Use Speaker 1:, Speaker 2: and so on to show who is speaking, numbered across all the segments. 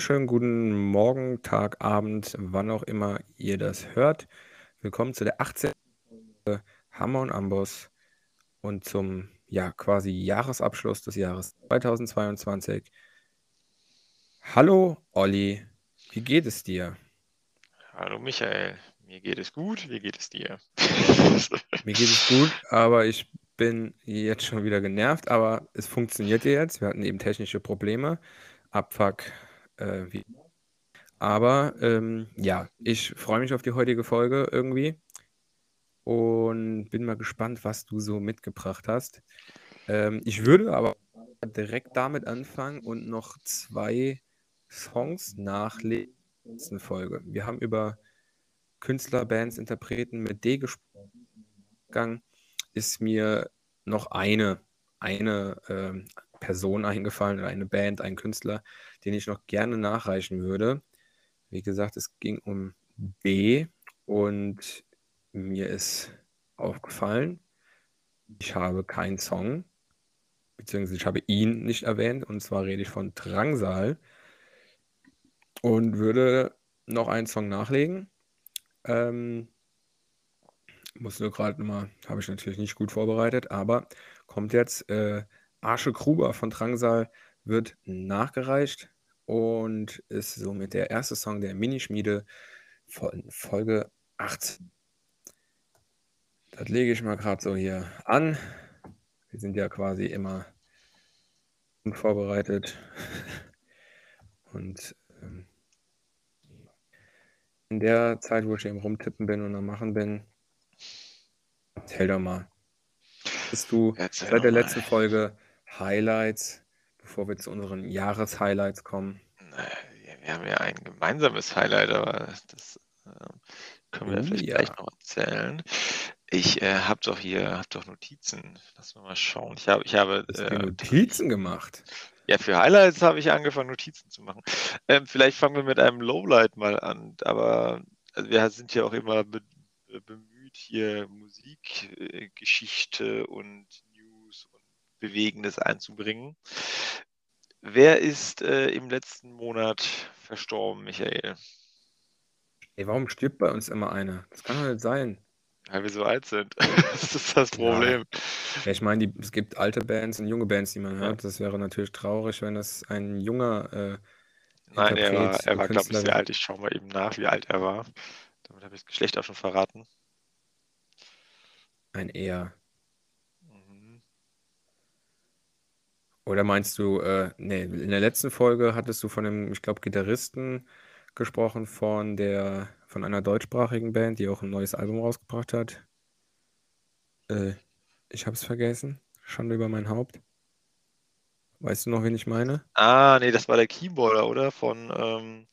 Speaker 1: wunderschönen guten Morgen, Tag, Abend, wann auch immer ihr das hört. Willkommen zu der 18. Folge Hammer und Amboss und zum ja quasi Jahresabschluss des Jahres 2022. Hallo Olli, wie geht es dir?
Speaker 2: Hallo Michael, mir geht es gut, wie geht es dir?
Speaker 1: Mir geht es gut, aber ich bin jetzt schon wieder genervt, aber es funktioniert jetzt. Wir hatten eben technische Probleme. Abfuck, äh, wie. Aber ähm, ja, ich freue mich auf die heutige Folge irgendwie und bin mal gespannt, was du so mitgebracht hast. Ähm, ich würde aber direkt damit anfangen und noch zwei Songs letzten Folge. Wir haben über Künstler, Bands, Interpreten mit D gesprochen. Ist mir noch eine, eine ähm, Person eingefallen oder eine Band, ein Künstler, den ich noch gerne nachreichen würde. Wie gesagt, es ging um B und mir ist aufgefallen, ich habe keinen Song, beziehungsweise ich habe ihn nicht erwähnt, und zwar rede ich von Drangsal und würde noch einen Song nachlegen. Ähm, muss nur gerade mal, habe ich natürlich nicht gut vorbereitet, aber kommt jetzt äh, Arsche Gruber von Drangsal wird nachgereicht und ist somit der erste Song der Minischmiede von Folge 18. Das lege ich mal gerade so hier an. Wir sind ja quasi immer unvorbereitet. Und ähm, in der Zeit, wo ich eben rumtippen bin und am Machen bin, erzähl doch mal. Bist du
Speaker 2: Erzähl
Speaker 1: seit der letzten Folge Highlights, bevor wir zu unseren Jahreshighlights kommen?
Speaker 2: Wir, haben ja ein gemeinsames Highlight, aber das äh, können wir
Speaker 1: Oh
Speaker 2: vielleicht gleich
Speaker 1: ja.
Speaker 2: noch erzählen. Ich äh, habe doch hier hab doch Notizen. Lass mal mal schauen. Ich habe, ich habe äh,
Speaker 1: Notizen gemacht?
Speaker 2: ja für Highlights habe ich angefangen, Notizen zu machen. Ähm, vielleicht fangen wir mit einem Lowlight mal an, aber also wir sind ja auch immer be be- bemüht, hier Musikgeschichte äh, und Bewegendes einzubringen. Wer ist äh, im letzten Monat verstorben, Michael?
Speaker 1: Ey, warum stirbt bei uns immer einer? Das kann doch nicht sein.
Speaker 2: Weil wir so alt sind. das ist das Problem.
Speaker 1: ja ich meine, die, es gibt alte Bands und junge Bands, die man hört. Das wäre natürlich traurig, wenn das ein junger äh,
Speaker 2: Nein, er war, er war glaube ich, sehr alt. Ich schaue mal eben nach, wie alt er war. Damit habe ich das Geschlecht auch schon verraten.
Speaker 1: Ein eher. Oder meinst du, äh, nee, in der letzten Folge hattest du von einem, ich glaube, Gitarristen gesprochen von der, von einer deutschsprachigen Band, die auch ein neues Album rausgebracht hat. Äh, ich habe es vergessen. Schande über mein Haupt. Weißt du noch, wen ich meine?
Speaker 2: Ah, nee, das war der Keyboarder, oder? Von, ähm,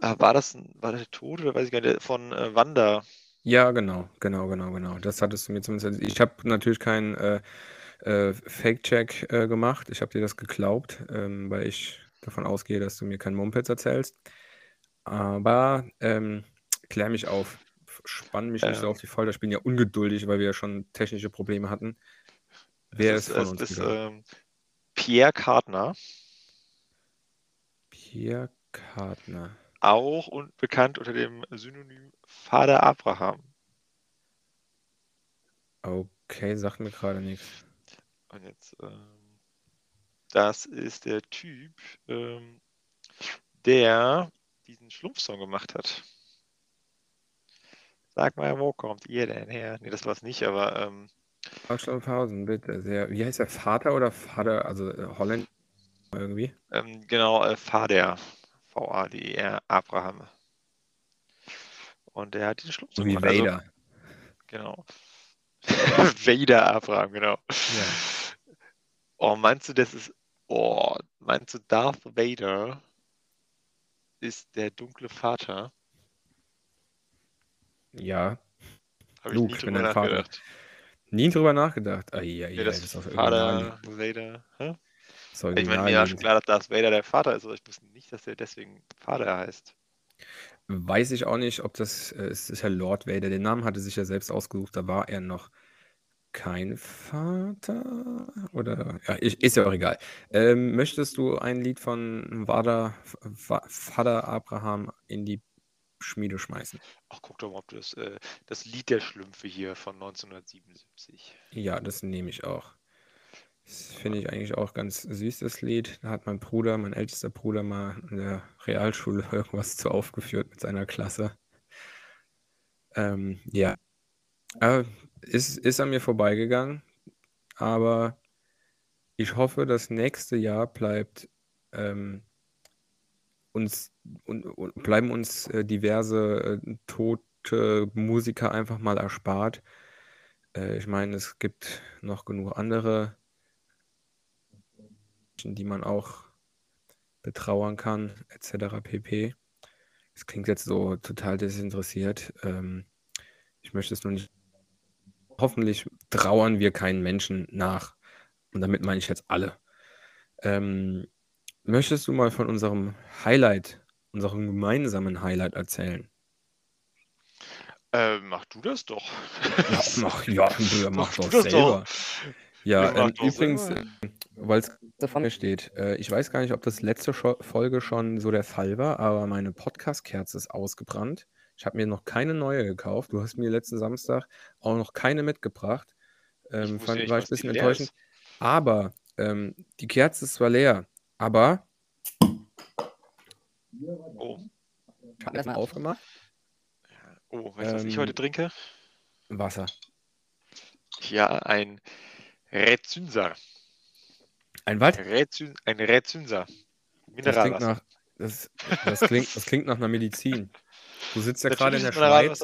Speaker 2: ah, war das war der tot oder weiß ich gar nicht, von äh, Wanda.
Speaker 1: Ja, genau, genau, genau, genau. Das hattest du mir zumindest. Ich habe natürlich keinen äh, äh, Fake-Check äh, gemacht. Ich habe dir das geglaubt, ähm, weil ich davon ausgehe, dass du mir kein Mumpitz erzählst. Aber ähm, klär mich auf. Spann mich nicht so auf die Folter. Ich bin ja ungeduldig, weil wir ja schon technische Probleme hatten. Wer
Speaker 2: ist,
Speaker 1: ist von uns
Speaker 2: ist ähm, Pierre Kartner,
Speaker 1: Pierre Kartner.
Speaker 2: auch und bekannt unter dem Synonym Vater Abraham.
Speaker 1: Okay, sagt mir gerade nichts.
Speaker 2: Und jetzt, ähm, das ist der Typ, ähm, der diesen Schlumpfsong gemacht hat. Sag mal, wo kommt ihr denn her? Nee, das war es nicht, aber ähm,
Speaker 1: Pausen, bitte. Sehr, wie heißt der Vater oder Vater? Also äh, Holland irgendwie?
Speaker 2: ähm, genau, äh, Vader, V-A-D-E-R, Abraham. Und der hat diesen
Speaker 1: So
Speaker 2: Schlumpfsong
Speaker 1: wie
Speaker 2: gemacht. Also,
Speaker 1: Vader.
Speaker 2: genau. Vader Abraham, genau.
Speaker 1: Ja.
Speaker 2: Oh, meinst du, das ist. Oh, meinst du, Darth Vader ist der dunkle Vater?
Speaker 1: Ja,
Speaker 2: nie
Speaker 1: Luke, ich bin
Speaker 2: drüber nachgedacht.
Speaker 1: Nie drüber nachgedacht. Ai,
Speaker 2: Nee,
Speaker 1: ai,
Speaker 2: das
Speaker 1: ist
Speaker 2: Vater. Vader. Hä? Ich meine, mir war schon klar, dass Darth Vader der Vater ist, aber ich wusste nicht, dass er deswegen Vater heißt.
Speaker 1: Weiß ich auch nicht, ob das, äh, es ist ja Lord Vader. Den Namen hatte sich ja selbst ausgesucht, da war er noch kein Vater oder ja, ist ja auch egal. Ähm, möchtest du ein Lied von Vater, Vater Abraham in die Schmiede schmeißen?
Speaker 2: Ach, guck doch mal, ob du das, äh, das Lied der Schlümpfe hier von 1977.
Speaker 1: Ja, das nehme ich auch. Das finde ich eigentlich auch ganz süß, das Lied. Da hat mein Bruder, mein ältester Bruder, mal in der Realschule irgendwas zu aufgeführt mit seiner Klasse. Ähm, ja. Äh, ist, ist an mir vorbeigegangen, aber ich hoffe, das nächste Jahr bleibt ähm, uns und, und bleiben uns äh, diverse äh, tote Musiker einfach mal erspart. Äh, ich meine, es gibt noch genug andere, die man auch betrauern kann, etc. pp. Es klingt jetzt so total desinteressiert. Ähm, ich möchte es nur nicht. Hoffentlich trauern wir keinen Menschen nach. Und damit meine ich jetzt alle. Ähm, möchtest du mal von unserem Highlight, unserem gemeinsamen Highlight erzählen?
Speaker 2: Äh, mach du das doch.
Speaker 1: Mach, mach, ja, mach, mach doch selber. Doch. Ja, ähm, übrigens, weil es davon steht, äh, ich weiß gar nicht, ob das letzte Scho Folge schon so der Fall war, aber meine Podcast-Kerze ist ausgebrannt. Ich habe mir noch keine neue gekauft. Du hast mir letzten Samstag auch noch keine mitgebracht. Ähm, fand, nicht, war ich ein bisschen enttäuschend. Ist. Aber ähm, die Kerze ist zwar leer, aber. Oh. Ich habe mal aufgemacht.
Speaker 2: Oh, weißt du, was ich heute ähm, trinke?
Speaker 1: Wasser.
Speaker 2: Ja, ein Rezünser.
Speaker 1: Ein was?
Speaker 2: Rezün, ein Rezünser.
Speaker 1: Mineralwasser. Das klingt, nach, das, das, klingt, das klingt nach einer Medizin. Du sitzt ja gerade in der Schweiz.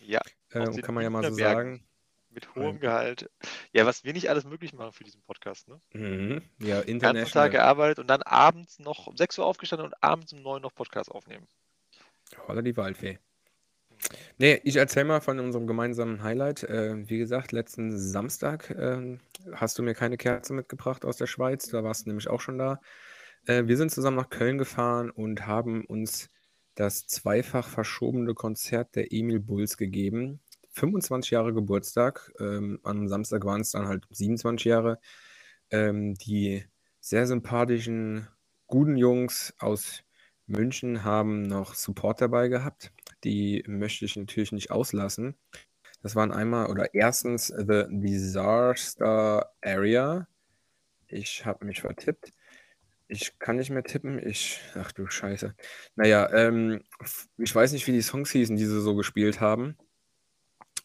Speaker 2: Ja.
Speaker 1: Äh, kann man ja mal so sagen.
Speaker 2: Mit hohem Gehalt. Ja, was wir nicht alles möglich machen für diesen Podcast, ne?
Speaker 1: Mhm. Ja,
Speaker 2: international. Ganzen Tag gearbeitet und dann abends noch um 6 Uhr aufgestanden und abends um 9 Uhr noch Podcast aufnehmen.
Speaker 1: Holla die Waldfee. Nee, ich erzähle mal von unserem gemeinsamen Highlight. Äh, wie gesagt, letzten Samstag äh, hast du mir keine Kerze mitgebracht aus der Schweiz. Da warst du nämlich auch schon da. Äh, wir sind zusammen nach Köln gefahren und haben uns das zweifach verschobene Konzert der Emil Bulls gegeben. 25 Jahre Geburtstag. Ähm, am Samstag waren es dann halt 27 Jahre. Ähm, die sehr sympathischen, guten Jungs aus München haben noch Support dabei gehabt. Die möchte ich natürlich nicht auslassen. Das waren einmal oder erstens The Disaster Area. Ich habe mich vertippt. Ich kann nicht mehr tippen. Ich, ach du Scheiße. Naja, ähm, ich weiß nicht, wie die Songs hießen, die sie so gespielt haben.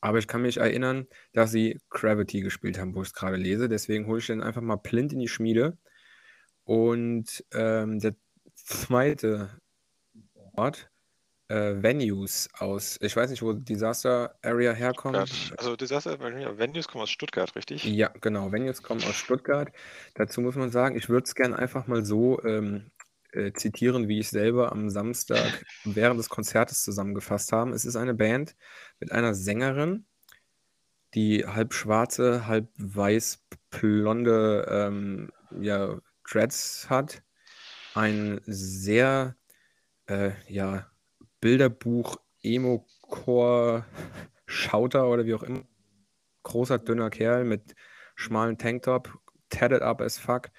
Speaker 1: Aber ich kann mich erinnern, dass sie Gravity gespielt haben, wo ich es gerade lese. Deswegen hole ich den einfach mal blind in die Schmiede. Und ähm, der zweite Ort, äh, Venues aus, ich weiß nicht, wo Disaster Area herkommt.
Speaker 2: Also Disaster Area, Venues kommen aus Stuttgart, richtig?
Speaker 1: Ja, genau, Venues kommen aus Stuttgart. Dazu muss man sagen, ich würde es gerne einfach mal so ähm, äh, zitieren, wie ich selber am Samstag während des Konzertes zusammengefasst habe. Es ist eine Band mit einer Sängerin, die halb schwarze, halb weiß blonde ähm, ja, Dreads hat. Ein sehr äh, ja, Bilderbuch, Emo-Core, Schauter oder wie auch immer. Großer, dünner Kerl mit schmalen Tanktop, tatted up as fuck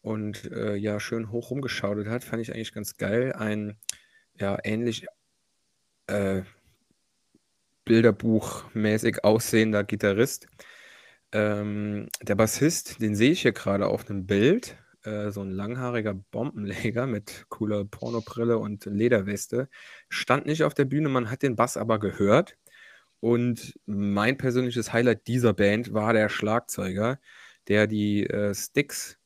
Speaker 1: und äh, ja, schön hoch rumgeschaudert hat. Fand ich eigentlich ganz geil. Ein ja, ähnlich äh, Bilderbuchmäßig aussehender Gitarrist. Ähm, der Bassist, den sehe ich hier gerade auf einem Bild. Äh, so ein langhaariger Bombenleger mit cooler Pornobrille und Lederweste. Stand nicht auf der Bühne, man hat den Bass aber gehört. Und mein persönliches Highlight dieser Band war der Schlagzeuger, der die äh, Sticks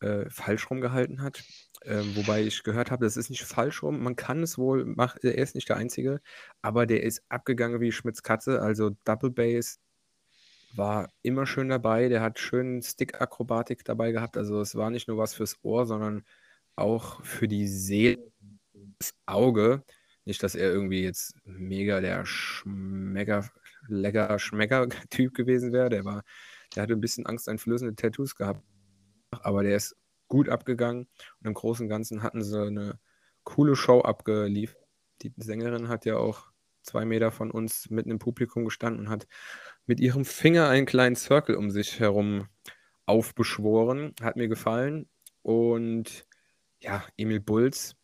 Speaker 1: äh, falsch rumgehalten hat. Äh, wobei ich gehört habe, das ist nicht falsch rum. Man kann es wohl machen, er ist nicht der Einzige, aber der ist abgegangen wie Schmitz Katze, also Double Bass, war immer schön dabei. Der hat schön Stick-Akrobatik dabei gehabt. Also es war nicht nur was fürs Ohr, sondern auch für die Seele, das Auge. Nicht, dass er irgendwie jetzt mega der Schmecker, lecker Schmecker-Typ gewesen wäre. Der war, der hatte ein bisschen angsteinflößende Tattoos gehabt. Aber der ist gut abgegangen und im Großen und Ganzen hatten sie eine coole Show abgeliefert. Die Sängerin hat ja auch zwei Meter von uns mitten im Publikum gestanden und hat mit ihrem Finger einen kleinen Circle um sich herum aufbeschworen. Hat mir gefallen. Und ja, Emil Bulls,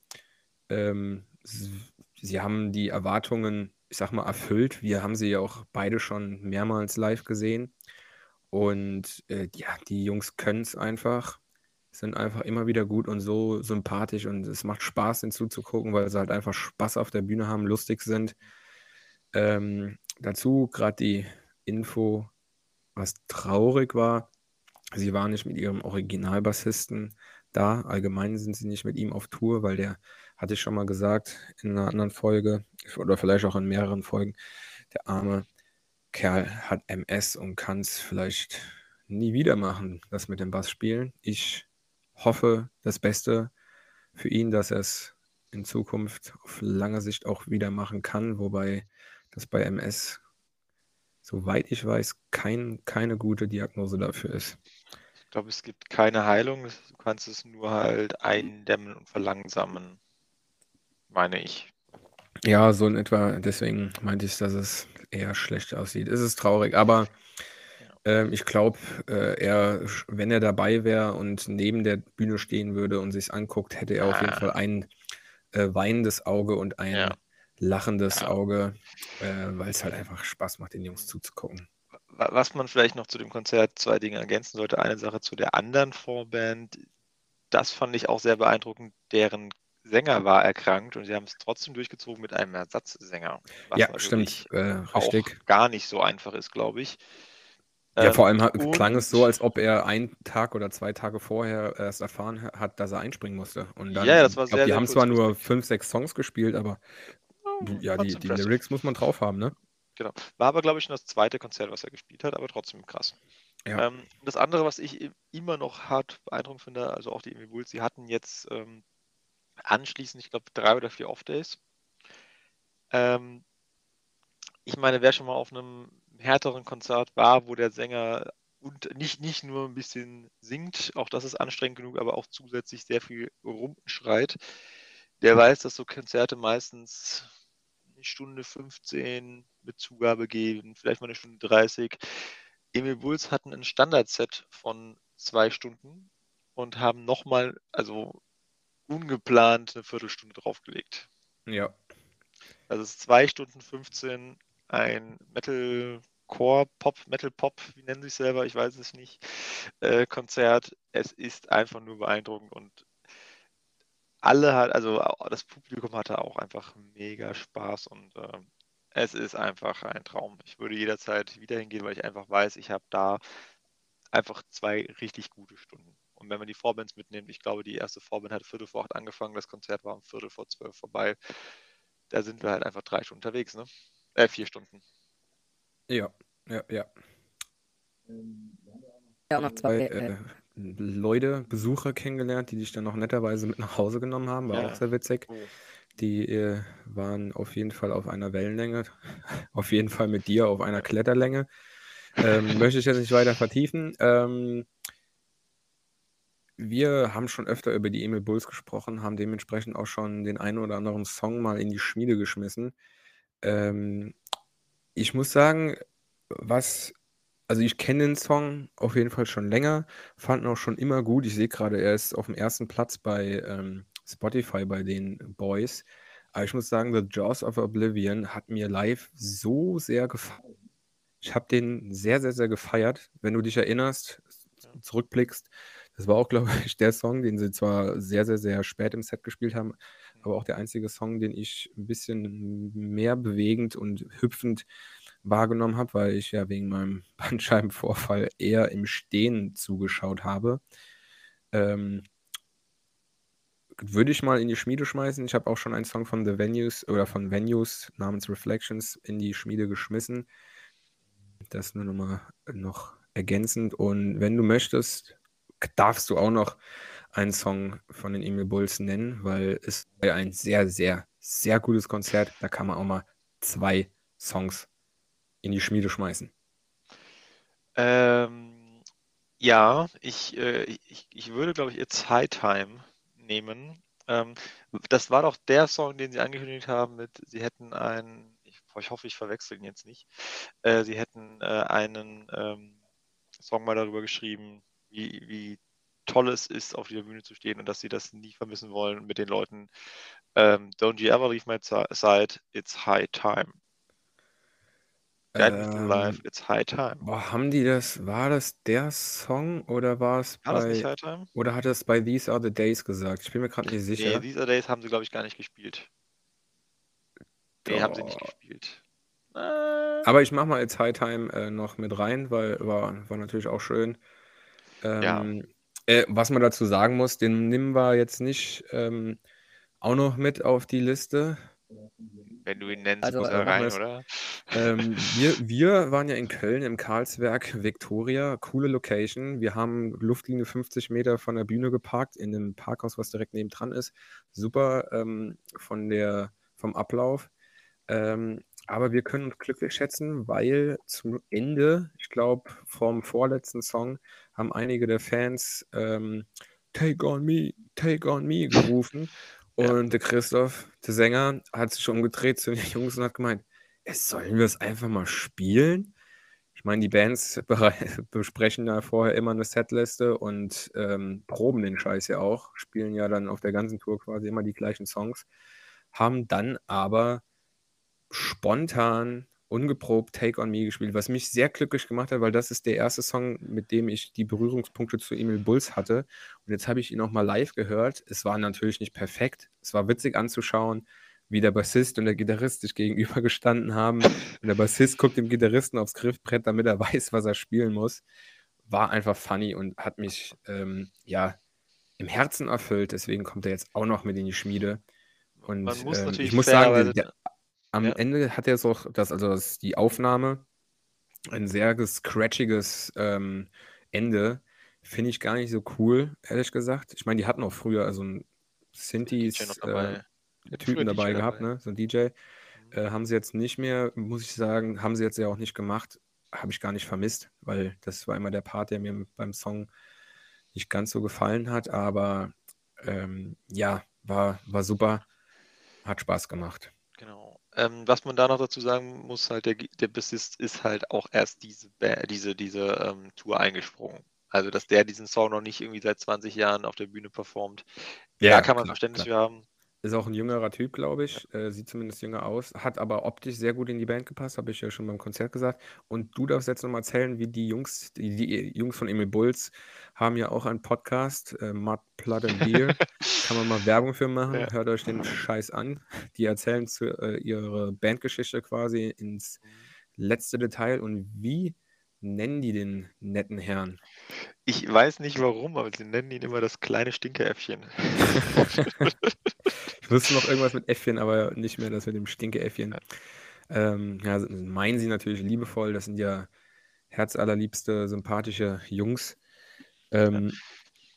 Speaker 1: ähm, sie haben die Erwartungen, ich sag mal, erfüllt. Wir haben sie ja auch beide schon mehrmals live gesehen. Und äh, ja, die Jungs können es einfach, sind einfach immer wieder gut und so sympathisch und es macht Spaß, ihnen zuzugucken, weil sie halt einfach Spaß auf der Bühne haben, lustig sind. Ähm, dazu gerade die Info, was traurig war. Sie waren nicht mit ihrem Originalbassisten da. Allgemein sind sie nicht mit ihm auf Tour, weil der, hatte ich schon mal gesagt, in einer anderen Folge oder vielleicht auch in mehreren Folgen, der arme Kerl hat MS und kann es vielleicht nie wieder machen, das mit dem Bass spielen. Ich hoffe das Beste für ihn, dass er es in Zukunft auf lange Sicht auch wieder machen kann, wobei das bei MS, soweit ich weiß, kein, keine gute Diagnose dafür ist.
Speaker 2: Ich glaube, es gibt keine Heilung, du kannst es nur halt eindämmen und verlangsamen, meine ich.
Speaker 1: Ja, so in etwa, deswegen meinte ich, dass es eher schlecht aussieht. Es ist traurig, aber ähm, ich glaube, äh, er, wenn er dabei wäre und neben der Bühne stehen würde und sich anguckt, hätte er auf jeden Fall ein äh, weinendes Auge und ein
Speaker 2: Ja.
Speaker 1: Lachendes
Speaker 2: Ja.
Speaker 1: Auge, äh, weil es halt einfach Spaß macht, den Jungs zuzugucken.
Speaker 2: Wa- Was man vielleicht noch zu dem Konzert zwei Dinge ergänzen sollte. Eine Sache zu der anderen Vorband. Das fand ich auch sehr beeindruckend. Deren Sänger war erkrankt und sie haben es trotzdem durchgezogen mit einem Ersatzsänger. Was
Speaker 1: Ja,
Speaker 2: natürlich
Speaker 1: stimmt, äh,
Speaker 2: auch
Speaker 1: richtig.
Speaker 2: gar nicht so einfach ist, glaube ich.
Speaker 1: Ja,
Speaker 2: Ähm,
Speaker 1: vor allem hat,
Speaker 2: und
Speaker 1: klang es so, als ob er einen Tag oder zwei Tage vorher erst erfahren ha- hat, dass er einspringen musste. Und dann,
Speaker 2: Ja, das war
Speaker 1: ich glaube,
Speaker 2: sehr,
Speaker 1: die
Speaker 2: sehr
Speaker 1: haben zwar nur fünf, sechs Songs gespielt, aber ja,
Speaker 2: fand's
Speaker 1: die, die
Speaker 2: impressive.
Speaker 1: Lyrics muss man drauf haben, ne?
Speaker 2: Genau. War aber, glaube ich, schon das zweite Konzert, was er gespielt hat, aber trotzdem krass.
Speaker 1: Ja.
Speaker 2: Ähm, das andere, was ich immer noch hart beeindruckend finde, also auch die Emmy Bulls, sie hatten jetzt ähm, anschließend, ich glaube, drei oder vier Off-Days. Ähm, ich meine, wer schon mal auf einem härteren Konzert war, wo der Sänger und nicht, nicht nur ein bisschen singt, auch das ist anstrengend genug, aber auch zusätzlich sehr viel rumschreit, der weiß, dass so Konzerte meistens eine Stunde 15 mit Zugabe gehen, vielleicht mal eine Stunde 30. Emil Bulls hatten ein Standardset von zwei Stunden und haben nochmal, also ungeplant, eine Viertelstunde draufgelegt.
Speaker 1: Ja.
Speaker 2: Also es ist zwei Stunden 15 ein Metalcore, Pop, Metal Pop, wie nennen sie es selber, ich weiß es nicht, äh, Konzert. Es ist einfach nur beeindruckend und alle hat, also das Publikum hatte auch einfach mega Spaß und ähm, es ist einfach ein Traum. Ich würde jederzeit wieder hingehen, weil ich einfach weiß, ich habe da einfach zwei richtig gute Stunden. Und wenn man die Vorbands mitnimmt, ich glaube, die erste Vorband hat Viertel vor acht angefangen, das Konzert war um Viertel vor zwölf vorbei. Da sind wir halt einfach drei Stunden unterwegs, ne? Äh, vier Stunden.
Speaker 1: Ja, ja, ja.
Speaker 3: Ja, auch noch zwei.
Speaker 1: Zwei
Speaker 3: Äh,
Speaker 1: äh, Leute, Besucher kennengelernt, die dich dann noch netterweise mit nach Hause genommen haben, war
Speaker 2: Ja.
Speaker 1: auch sehr witzig.
Speaker 2: Oh.
Speaker 1: Die äh, waren auf jeden Fall auf einer Wellenlänge, auf jeden Fall mit dir auf einer Kletterlänge. Ähm, möchte ich jetzt nicht weiter vertiefen. Ähm, wir haben schon öfter über die Emil Bulls gesprochen, haben dementsprechend auch schon den einen oder anderen Song mal in die Schmiede geschmissen. Ähm, ich muss sagen, was, also ich kenne den Song auf jeden Fall schon länger, fand ihn auch schon immer gut. Ich sehe gerade, er ist auf dem ersten Platz bei ähm, Spotify bei den Boys. Aber ich muss sagen, The Jaws of Oblivion hat mir live so sehr gefallen. Ich habe den sehr, sehr, sehr gefeiert. Wenn du dich erinnerst, zurückblickst, das war auch, glaube ich, der Song, den sie zwar sehr, sehr, sehr spät im Set gespielt haben, aber auch der einzige Song, den ich ein bisschen mehr bewegend und hüpfend wahrgenommen habe, weil ich ja wegen meinem Bandscheibenvorfall eher im Stehen zugeschaut habe. Ähm, würde ich mal in die Schmiede schmeißen. Ich habe auch schon einen Song von The Venues oder von Venues namens Reflections in die Schmiede geschmissen. Das nur nochmal noch ergänzend. Und wenn du möchtest, darfst du auch noch einen Song von den Emil Bulls nennen, weil es war ein sehr, sehr, sehr gutes Konzert. Da kann man auch mal zwei Songs in die Schmiede schmeißen.
Speaker 2: Ähm, ja, ich, äh, ich, ich würde, glaube ich, It's High Time nehmen. Ähm, das war doch der Song, den Sie angekündigt haben mit, Sie hätten einen, ich ich hoffe, ich verwechsel ihn jetzt nicht. Äh, sie hätten äh, einen ähm, Song mal darüber geschrieben, wie, wie toll es ist, auf dieser Bühne zu stehen und dass sie das nie vermissen wollen mit den Leuten. Ähm, Don't you ever leave my side, it's high time. Guide through life,
Speaker 1: Ähm,
Speaker 2: it's high time.
Speaker 1: boah, haben die das, war das der Song oder war es
Speaker 2: War das nicht
Speaker 1: bei,
Speaker 2: High Time?
Speaker 1: oder hat es bei These Are the Days gesagt? Ich bin mir gerade nicht
Speaker 2: Nee,
Speaker 1: sicher.
Speaker 2: These Are Days haben sie, glaube ich, gar nicht gespielt. Nee, haben sie nicht gespielt. Äh,
Speaker 1: Aber ich mache mal jetzt High Time äh, noch mit rein, weil war, war natürlich auch schön.
Speaker 2: Ja.
Speaker 1: Ähm, äh, was man dazu sagen muss, den nehmen wir jetzt nicht ähm, auch noch mit auf die Liste.
Speaker 2: Wenn du ihn nennst,
Speaker 1: Also,
Speaker 2: muss
Speaker 1: äh,
Speaker 2: er
Speaker 1: wir
Speaker 2: rein, oder?
Speaker 1: Ähm, wir, wir waren ja in Köln im Karlswerk Victoria, coole Location. Wir haben Luftlinie 50 Meter von der Bühne geparkt, in einem Parkhaus, was direkt nebendran ist. Super ähm, von der, vom Ablauf. Ähm, aber wir können uns glücklich schätzen, weil zum Ende, ich glaube, vom vorletzten Song, haben einige der Fans ähm, Take on me, take on me gerufen.
Speaker 2: Ja.
Speaker 1: Und der Christoph, der Sänger, hat sich schon umgedreht zu den Jungs und hat gemeint, "Ey, sollen wir es einfach mal spielen? Ich meine, die Bands besprechen ja vorher immer eine Setliste und ähm, proben den Scheiß ja auch, spielen ja dann auf der ganzen Tour quasi immer die gleichen Songs, haben dann aber spontan, ungeprobt Take on Me gespielt, was mich sehr glücklich gemacht hat, weil das ist der erste Song, mit dem ich die Berührungspunkte zu Emil Bulls hatte. Und jetzt habe ich ihn noch mal live gehört. Es war natürlich nicht perfekt. Es war witzig anzuschauen, wie der Bassist und der Gitarrist sich gegenübergestanden haben. Und der Bassist guckt dem Gitarristen aufs Griffbrett, damit er weiß, was er spielen muss. War einfach funny und hat mich ähm, ja im Herzen erfüllt. Deswegen kommt er jetzt auch noch mit in die Schmiede. Und
Speaker 2: Man muss
Speaker 1: ähm, ich muss sagen,
Speaker 2: fairerweise-
Speaker 1: der, am
Speaker 2: Ja.
Speaker 1: Ende hat er es auch, das, also das, die Aufnahme, ein sehr scratchiges ähm, Ende. Finde ich gar nicht so cool, ehrlich gesagt. Ich meine, die hatten auch früher also ein Synthes äh,
Speaker 2: dabei. Hatten
Speaker 1: Typen dabei gehabt,
Speaker 2: dabei.
Speaker 1: ne? So ein DJ. Äh, haben sie jetzt nicht mehr, muss ich sagen, haben sie jetzt ja auch nicht gemacht. Habe ich gar nicht vermisst, weil das war immer der Part, der mir beim Song nicht ganz so gefallen hat. Aber ähm, ja, war, war super. Hat Spaß gemacht.
Speaker 2: Ähm, was man da noch dazu sagen muss, halt, der, der Bassist ist halt auch erst diese, diese, diese ähm, Tour eingesprungen. Also, dass der diesen Song noch nicht irgendwie seit 20 Jahren auf der Bühne performt. da kann man
Speaker 1: klar,
Speaker 2: Verständnis
Speaker 1: klar.
Speaker 2: für haben.
Speaker 1: Ist auch ein jüngerer Typ, glaube ich. Äh, sieht zumindest jünger aus. Hat aber optisch sehr gut in die Band gepasst, habe ich ja schon beim Konzert gesagt. Und du darfst jetzt nochmal erzählen, wie die Jungs, die, die Jungs von Emil Bulls haben ja auch einen Podcast, äh, Mud, Blood and Beer. Kann man mal Werbung für machen.
Speaker 2: Ja.
Speaker 1: Hört euch den Scheiß an. Die erzählen zu, äh, ihre Bandgeschichte quasi ins letzte Detail. Und wie nennen die den netten Herrn?
Speaker 2: Ich weiß nicht warum, aber sie nennen ihn immer das kleine Stinkeäffchen.
Speaker 1: Ich wusste noch irgendwas mit Äffchen, aber nicht mehr das mit dem Stinke-Äffchen. Ähm, ja, meinen sie natürlich liebevoll. Das sind ja herzallerliebste, sympathische Jungs. Ähm,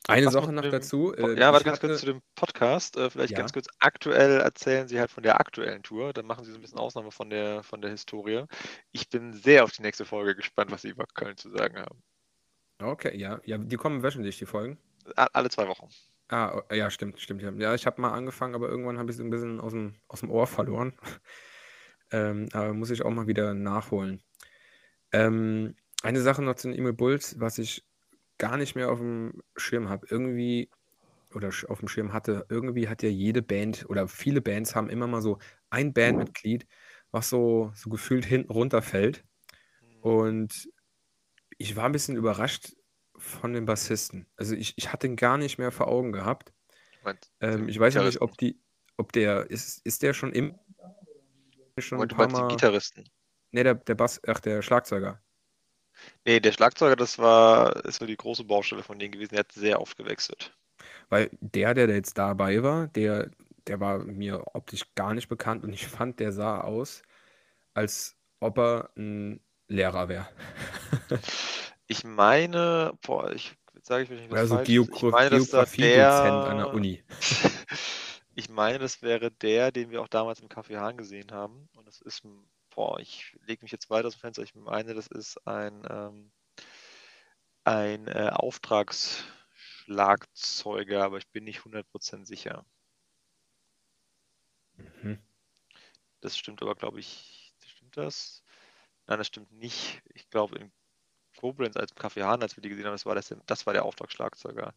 Speaker 1: eine Sache noch
Speaker 2: dem
Speaker 1: dazu. Äh,
Speaker 2: ja, warte ganz kurz zu
Speaker 1: hatte-
Speaker 2: dem Podcast. Äh, vielleicht
Speaker 1: Ja.
Speaker 2: ganz kurz. Aktuell erzählen sie halt von der aktuellen Tour. Dann machen sie so ein bisschen Ausnahme von der, von der Historie. Ich bin sehr auf die nächste Folge gespannt, was sie über Köln zu sagen haben.
Speaker 1: Okay, ja, ja, die kommen wöchentlich, die Folgen.
Speaker 2: Alle zwei Wochen.
Speaker 1: Ah, ja, stimmt, stimmt. Ja, ich habe mal angefangen, aber irgendwann habe ich es ein bisschen aus dem, aus dem Ohr verloren. ähm, aber muss ich auch mal wieder nachholen. Ähm, eine Sache noch zu Emil Bulls, was ich gar nicht mehr auf dem Schirm habe. Irgendwie, oder auf dem Schirm hatte, irgendwie hat ja jede Band oder viele Bands haben immer mal so ein Bandmitglied, was so, so gefühlt hinten runterfällt. Und ich war ein bisschen überrascht von dem Bassisten. Also ich, ich hatte ihn gar nicht mehr vor Augen gehabt. Ähm, ich weiß ja nicht, ob die, ob der, ist, ist der schon im schon
Speaker 2: du
Speaker 1: paar
Speaker 2: meinst den
Speaker 1: Mal.
Speaker 2: Gitarristen.
Speaker 1: Ne, der, der Bass, ach, der Schlagzeuger.
Speaker 2: Nee, der Schlagzeuger, das war, ist so die große Baustelle von denen gewesen. Der hat sehr oft gewechselt.
Speaker 1: Weil der, der, jetzt dabei war, der, der war mir optisch gar nicht bekannt und ich fand, der sah aus, als ob er ein Lehrer wäre.
Speaker 2: Ich meine, boah, ich sage ich nicht was
Speaker 1: Oder so
Speaker 2: Falsches. Ich
Speaker 1: Geogra
Speaker 2: meine, das war
Speaker 1: Geografiedozent an der
Speaker 2: der,
Speaker 1: Uni.
Speaker 2: ich meine, das wäre der, den wir auch damals im Café Hahn gesehen haben. Und das ist, ein- boah, ich lege mich jetzt weiter aus dem Fenster. Ich meine, das ist ein, ähm, ein äh, Auftragsschlagzeuger, aber ich bin nicht 100% sicher.
Speaker 1: Mhm.
Speaker 2: Das stimmt aber, glaube ich, Stimmt das? Nein, das stimmt nicht. Ich glaube, in Koblenz als Café Hahn, als wir die gesehen haben, das war, das, das war der Auftragsschlagzeuger.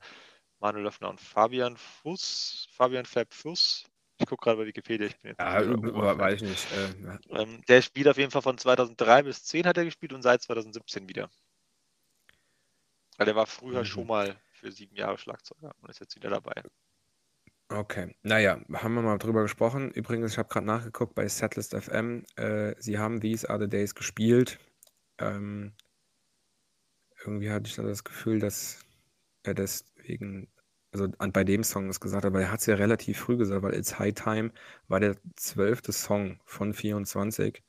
Speaker 2: Manuel Löffner und Fabian Fuss, Fabian Fab Fuss. Ich gucke gerade bei Wikipedia. Ich bin
Speaker 1: jetzt ja, weiß ich nicht.
Speaker 2: Äh, ähm, der spielt auf jeden Fall von 2003 bis 2010 hat er gespielt und seit 2017 wieder. Weil der war früher mhm. schon mal für sieben Jahre Schlagzeuger und ist jetzt wieder dabei.
Speaker 1: Okay, naja, haben wir mal drüber gesprochen. Übrigens, ich habe gerade nachgeguckt bei Setlist FM. Äh, sie haben These Are the Days gespielt. Ähm, irgendwie hatte ich da das Gefühl, dass er deswegen, also an, bei dem Song das gesagt hat, weil er hat es ja relativ früh gesagt, weil It's High Time war der zwölfte Song von 24.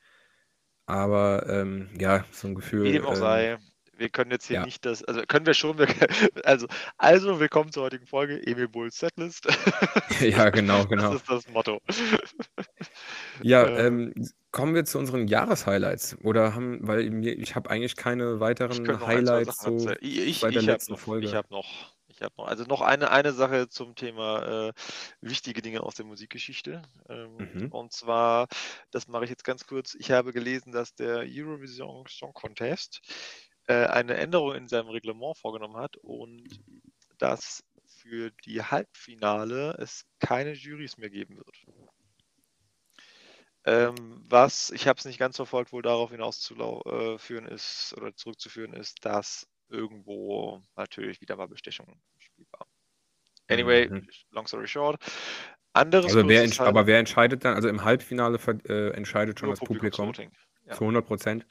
Speaker 1: Aber ähm, ja, so ein Gefühl.
Speaker 2: Wie dem auch ähm, sei, wir können jetzt hier ja. nicht das, also können wir schon, wir, also, also willkommen zur heutigen Folge, Emil Bulls Setlist.
Speaker 1: ja, genau, genau.
Speaker 2: Das ist das Motto.
Speaker 1: ja, ähm, kommen wir zu unseren Jahreshighlights oder haben, weil ich habe eigentlich keine weiteren Highlights so
Speaker 2: ich, bei der ich letzten noch, Folge. Ich habe noch, ich habe noch, also noch eine, eine Sache zum Thema äh, wichtige Dinge aus der Musikgeschichte. Ähm, mhm. Und zwar, das mache ich jetzt ganz kurz. Ich habe gelesen, dass der Eurovision Song Contest äh, eine Änderung in seinem Reglement vorgenommen hat und dass für die Halbfinale es keine Jurys mehr geben wird. Ähm, was, ich habe es nicht ganz verfolgt, wohl darauf hinauszuführen äh, ist oder zurückzuführen ist, dass irgendwo natürlich wieder mal Bestechung im Spiel war. Anyway, mhm. long story short. Anderes
Speaker 1: also wer halt, aber wer entscheidet dann? Also im Halbfinale äh, entscheidet schon das Publikum ja. zu 100 Prozent.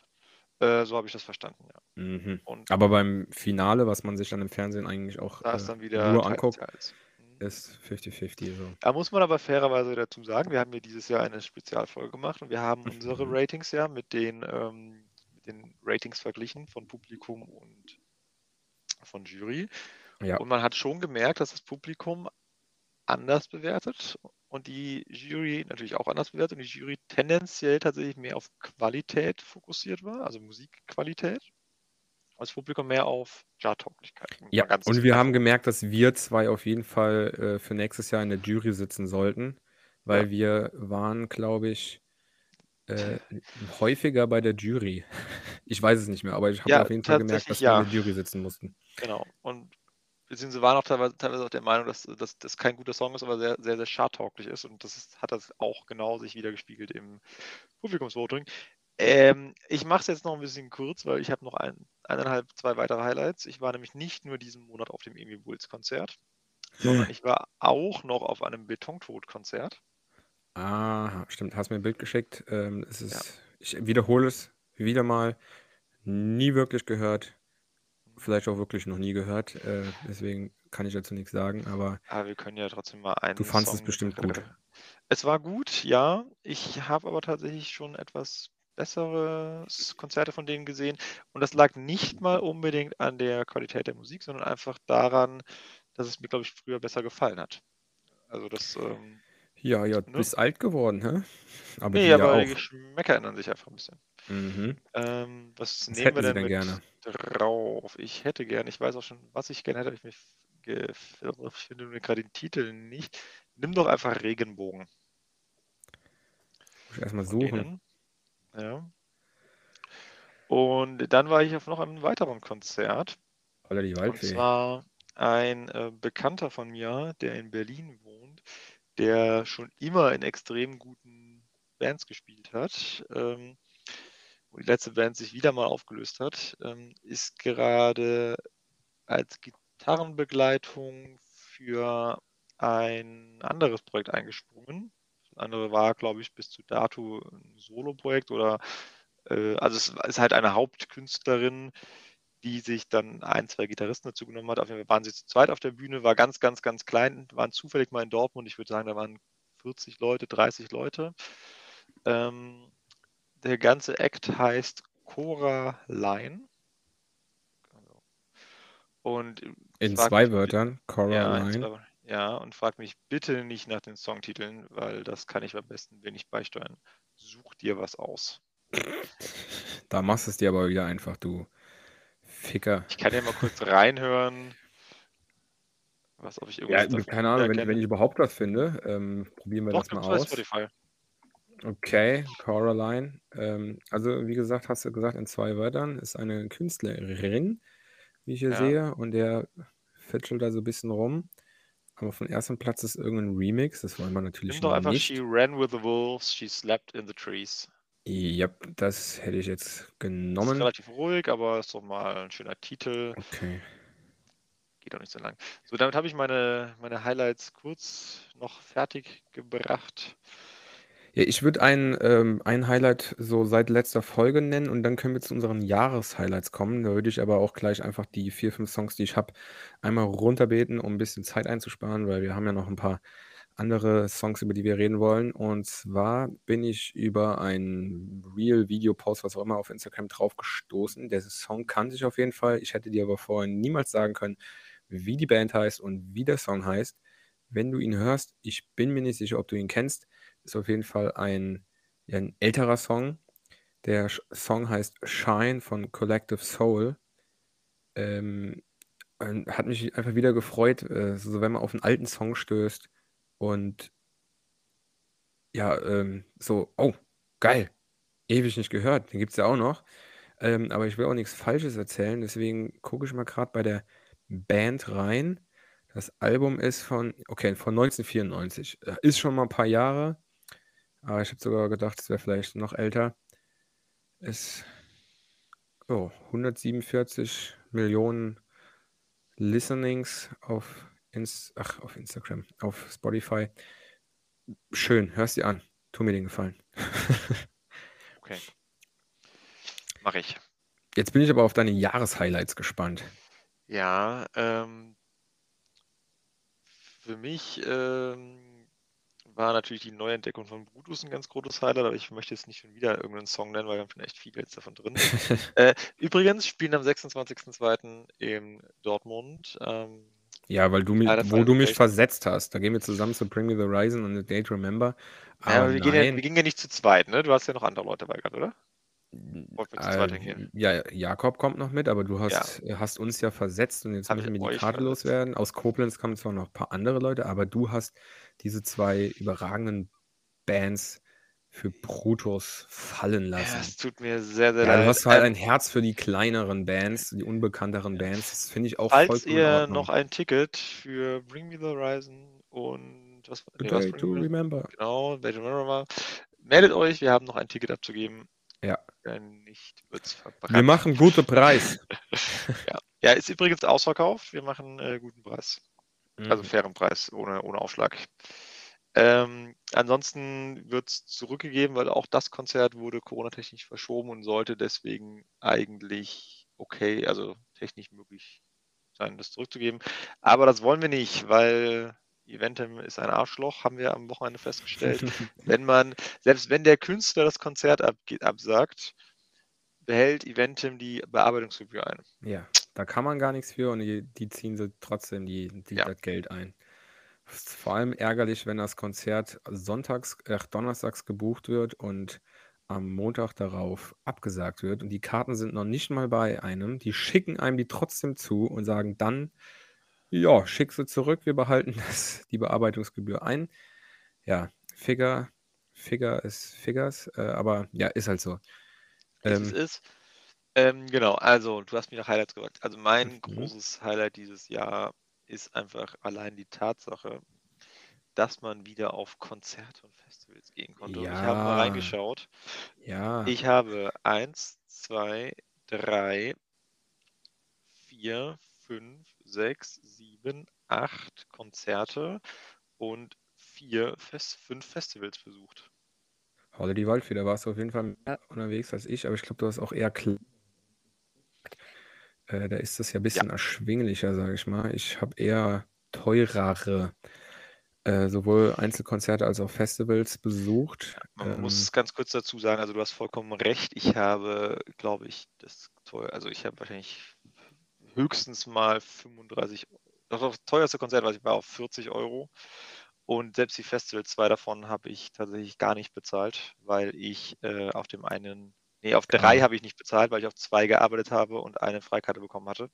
Speaker 2: Äh, so habe ich das verstanden,
Speaker 1: ja. Mhm. Aber beim Finale, was man sich dann im Fernsehen eigentlich auch
Speaker 2: da ist äh, dann wieder
Speaker 1: nur anguckt, mhm. ist 50-50 so.
Speaker 2: Da muss man aber fairerweise dazu sagen, wir haben ja dieses Jahr eine Spezialfolge gemacht und wir haben unsere mhm. Ratings ja mit den, ähm, mit den Ratings verglichen von Publikum und von Jury. Ja. Und man hat schon gemerkt, dass das Publikum anders bewertet und die Jury natürlich auch anders bewertet und die Jury tendenziell tatsächlich mehr auf Qualität fokussiert war, also Musikqualität, als Publikum mehr auf Charttauglichkeit.
Speaker 1: Ja, und wir haben gemerkt, dass wir zwei auf jeden Fall äh, für nächstes Jahr in der Jury sitzen sollten, weil ja. wir waren, glaube ich, äh, häufiger bei der Jury. Ich weiß es nicht mehr, aber ich habe ja, auf jeden Fall gemerkt, dass wir in der Jury sitzen mussten.
Speaker 2: Genau. Und beziehungsweise waren auch teilweise, teilweise auch der Meinung, dass, dass das kein guter Song ist, aber sehr, sehr, sehr charttauglich ist. Und das ist, hat das auch genau sich wieder gespiegelt im Publikumsvoting. Ähm, ich mache es jetzt noch ein bisschen kurz, weil ich habe noch ein, eineinhalb, zwei weitere Highlights. Ich war nämlich nicht nur diesen Monat auf dem Emi Bulls Konzert, sondern ich war auch noch auf einem Betontod-Konzert.
Speaker 1: Ah, stimmt, hast mir ein Bild geschickt. Ähm, es ist, ja. Ich wiederhole es wieder mal. Nie wirklich gehört vielleicht auch wirklich noch nie gehört. Äh, deswegen kann ich dazu nichts sagen. Aber,
Speaker 2: aber wir können ja trotzdem mal einen.
Speaker 1: Du fandest Song es bestimmt gut.
Speaker 2: Es war gut, ja. Ich habe aber tatsächlich schon etwas bessere Konzerte von denen gesehen. Und das lag nicht mal unbedingt an der Qualität der Musik, sondern einfach daran, dass es mir, glaube ich, früher besser gefallen hat. Also das. Ähm,
Speaker 1: ja, ja, du ne? bist alt geworden, hä?
Speaker 2: Aber nee, aber die Geschmäcker ändern sich einfach ein bisschen. Mhm. Ähm, was, was nehmen wir denn, denn gerne? drauf? Ich hätte gerne, ich weiß auch schon, was ich gerne hätte, ich, mich ich finde mir gerade den Titel nicht. Nimm doch einfach Regenbogen.
Speaker 1: Muss ich erstmal suchen.
Speaker 2: Ja. Und dann war ich auf noch einem weiteren Konzert.
Speaker 1: Alter, die Waldfee.
Speaker 2: Und zwar ein äh, Bekannter von mir, der in Berlin wohnt, der schon immer in extrem guten Bands gespielt hat. Ähm, wo die letzte Band sich wieder mal aufgelöst hat, ähm, ist gerade als Gitarrenbegleitung für ein anderes Projekt eingesprungen. Das andere war, glaube ich, bis zu dato ein Solo-Projekt oder äh, also es ist halt eine Hauptkünstlerin, die sich dann ein, zwei Gitarristen dazu genommen hat. Auf jeden Fall waren sie zu zweit auf der Bühne, war ganz, ganz, ganz klein, waren zufällig mal in Dortmund. Ich würde sagen, da waren 40 Leute, 30 Leute. Ähm, der ganze Act heißt Cora Line. Und
Speaker 1: in zwei Wörtern, Cora
Speaker 2: ja, Line. ja, und frag mich bitte nicht nach den Songtiteln, weil das kann ich am besten wenig beisteuern. Such dir was aus.
Speaker 1: Da machst du es dir aber wieder einfach, du Ficker.
Speaker 2: Ich kann ja mal kurz reinhören. Was, ob ich
Speaker 1: irgendwas ja, keine Ahnung, wenn, wenn, ich überhaupt was finde, ähm, probieren wir Doch, das mal aus.
Speaker 2: Spotify.
Speaker 1: Okay, Coraline. Ähm, also, wie gesagt, hast du gesagt, in zwei Wörtern, ist eine Künstlerin, wie ich hier
Speaker 2: Ja.
Speaker 1: sehe, und der fitschelt da so ein bisschen rum. Aber von ersten Platz ist irgendein Remix, das wollen wir natürlich
Speaker 2: Nimm doch einfach
Speaker 1: nicht.
Speaker 2: She ran with the wolves, she slept in the trees.
Speaker 1: Ja, das hätte ich jetzt
Speaker 2: Ist
Speaker 1: genommen.
Speaker 2: relativ ruhig, aber ist doch mal ein schöner Titel.
Speaker 1: Okay.
Speaker 2: Geht auch nicht so lang. So, damit habe ich meine, meine Highlights kurz noch fertig gebracht.
Speaker 1: Ja, ich würde ein, ähm, ein Highlight so seit letzter Folge nennen und dann können wir zu unseren Jahreshighlights kommen. Da würde ich aber auch gleich einfach die vier, fünf Songs, die ich habe, einmal runterbeten, um ein bisschen Zeit einzusparen, weil wir haben ja noch ein paar andere Songs, über die wir reden wollen. Und zwar bin ich über ein Real-Video-Post, was auch immer, auf Instagram drauf gestoßen. Der Song kannte ich auf jeden Fall. Ich hätte dir aber vorher niemals sagen können, wie die Band heißt und wie der Song heißt. Wenn du ihn hörst, ich bin mir nicht sicher, ob du ihn kennst, ist auf jeden Fall ein, ein älterer Song. Der Song heißt Shine von Collective Soul. Ähm, hat mich einfach wieder gefreut, äh, so wenn man auf einen alten Song stößt und ja, ähm, so, oh, geil, ewig nicht gehört, den gibt es ja auch noch. Ähm, aber ich will auch nichts Falsches erzählen, deswegen gucke ich mal gerade bei der Band rein. Das Album ist von, okay, von 1994. Äh, Ist schon mal ein paar Jahre, aber ich habe sogar gedacht, es wäre vielleicht noch älter. Ist oh, 147 Millionen Listenings auf, Ins ach, auf Instagram, auf Spotify. Schön, hörst dir an. Tu mir den Gefallen.
Speaker 2: Okay. Mache ich.
Speaker 1: Jetzt bin ich aber auf deine Jahreshighlights gespannt.
Speaker 2: Ja, ähm, für mich ähm, war natürlich die Neuentdeckung von Brutus ein ganz großes Highlight, aber ich möchte jetzt nicht schon wieder irgendeinen Song nennen, weil wir haben schon echt viele jetzt davon drin. äh, übrigens spielen am 26.02. in Dortmund. Ähm,
Speaker 1: Ja, weil du mich,
Speaker 2: Leider
Speaker 1: wo du mich versetzt hast. Da gehen wir zusammen zu Bring Me the Horizon und The Day to Remember.
Speaker 2: ja,
Speaker 1: Aber
Speaker 2: aber wir gehen, ja, wir gehen ja nicht zu zweit, ne? Du hast ja noch andere Leute dabei gehabt, oder?
Speaker 1: Äh, ja, Jakob kommt noch mit, aber du
Speaker 2: Ja,
Speaker 1: hast, hast uns ja versetzt und jetzt
Speaker 2: Hab
Speaker 1: müssen wir die Karte loswerden. Aus Koblenz kommen zwar noch ein paar andere Leute, aber du hast diese zwei überragenden Bands für Brutus fallen
Speaker 2: ja,
Speaker 1: lassen.
Speaker 2: es tut mir sehr, sehr
Speaker 1: Ja, du
Speaker 2: leid.
Speaker 1: hast halt ein Herz für die kleineren Bands, die unbekannteren Bands. Das finde ich auch
Speaker 2: falls
Speaker 1: vollkommen
Speaker 2: ihr noch ein Ticket für Bring Me the Horizon und was, nee, was Bring
Speaker 1: to
Speaker 2: Me
Speaker 1: Remember.
Speaker 2: Genau, Day to Remember war. Meldet euch, wir haben noch ein Ticket abzugeben.
Speaker 1: Ja.
Speaker 2: Wenn nicht, wird's
Speaker 1: Wir
Speaker 2: verbrannt.
Speaker 1: machen gute Preis.
Speaker 2: ja. ja, ist übrigens ausverkauft. Wir machen äh, guten Preis. Also
Speaker 1: Mhm.
Speaker 2: fairen Preis, ohne, ohne Aufschlag. Ähm, ansonsten wird es zurückgegeben, weil auch das Konzert wurde coronatechnisch verschoben und sollte deswegen eigentlich okay, also technisch möglich sein, das zurückzugeben. Aber das wollen wir nicht, weil Eventim ist ein Arschloch, haben wir am Wochenende festgestellt. wenn man, selbst wenn der Künstler das Konzert abge- absagt, behält Eventim die Bearbeitungsgebühr ein.
Speaker 1: Ja, da kann man gar nichts für und die, die ziehen sie trotzdem die, die,
Speaker 2: Ja.
Speaker 1: das Geld ein. Ist vor allem ärgerlich, wenn das Konzert sonntags, äh, donnerstags gebucht wird und am Montag darauf abgesagt wird und die Karten sind noch nicht mal bei einem. Die schicken einem die trotzdem zu und sagen dann, ja, schick sie zurück, wir behalten das, die Bearbeitungsgebühr ein. Ja, Figure, Figure ist Figures, äh, aber ja, ist halt so.
Speaker 2: Ist es
Speaker 1: Ähm,
Speaker 2: ist. Ähm, genau, also du hast mich nach Highlights gefragt. Also mein
Speaker 1: Mhm.
Speaker 2: großes Highlight dieses Jahr ist einfach allein die Tatsache, dass man wieder auf Konzerte und Festivals gehen konnte. Und ich habe mal
Speaker 1: Ja.
Speaker 2: reingeschaut.
Speaker 1: ja,
Speaker 2: Ich habe eins, zwei, drei, vier, fünf, sechs, sieben, acht Konzerte und vier, Fest fünf Festivals besucht.
Speaker 1: Holle die Waldfee, warst du auf jeden Fall mehr unterwegs als ich, aber ich glaube, du hast auch eher äh, da ist das ja ein bisschen erschwinglicher, sage ich mal. Ich habe eher teurere, äh, sowohl Einzelkonzerte als auch Festivals besucht.
Speaker 2: Man
Speaker 1: Ähm,
Speaker 2: muss ganz kurz dazu sagen, also du hast vollkommen recht. Ich habe, glaube ich, das teuer, also ich habe wahrscheinlich höchstens mal 35, doch das teuerste Konzert, was ich war, auf 40 Euro. Und selbst die Festivals, zwei davon habe ich tatsächlich gar nicht bezahlt, weil ich äh, auf dem einen, nee, auf drei
Speaker 1: Geil.
Speaker 2: habe ich nicht bezahlt, weil ich auf zwei gearbeitet habe und eine Freikarte bekommen hatte.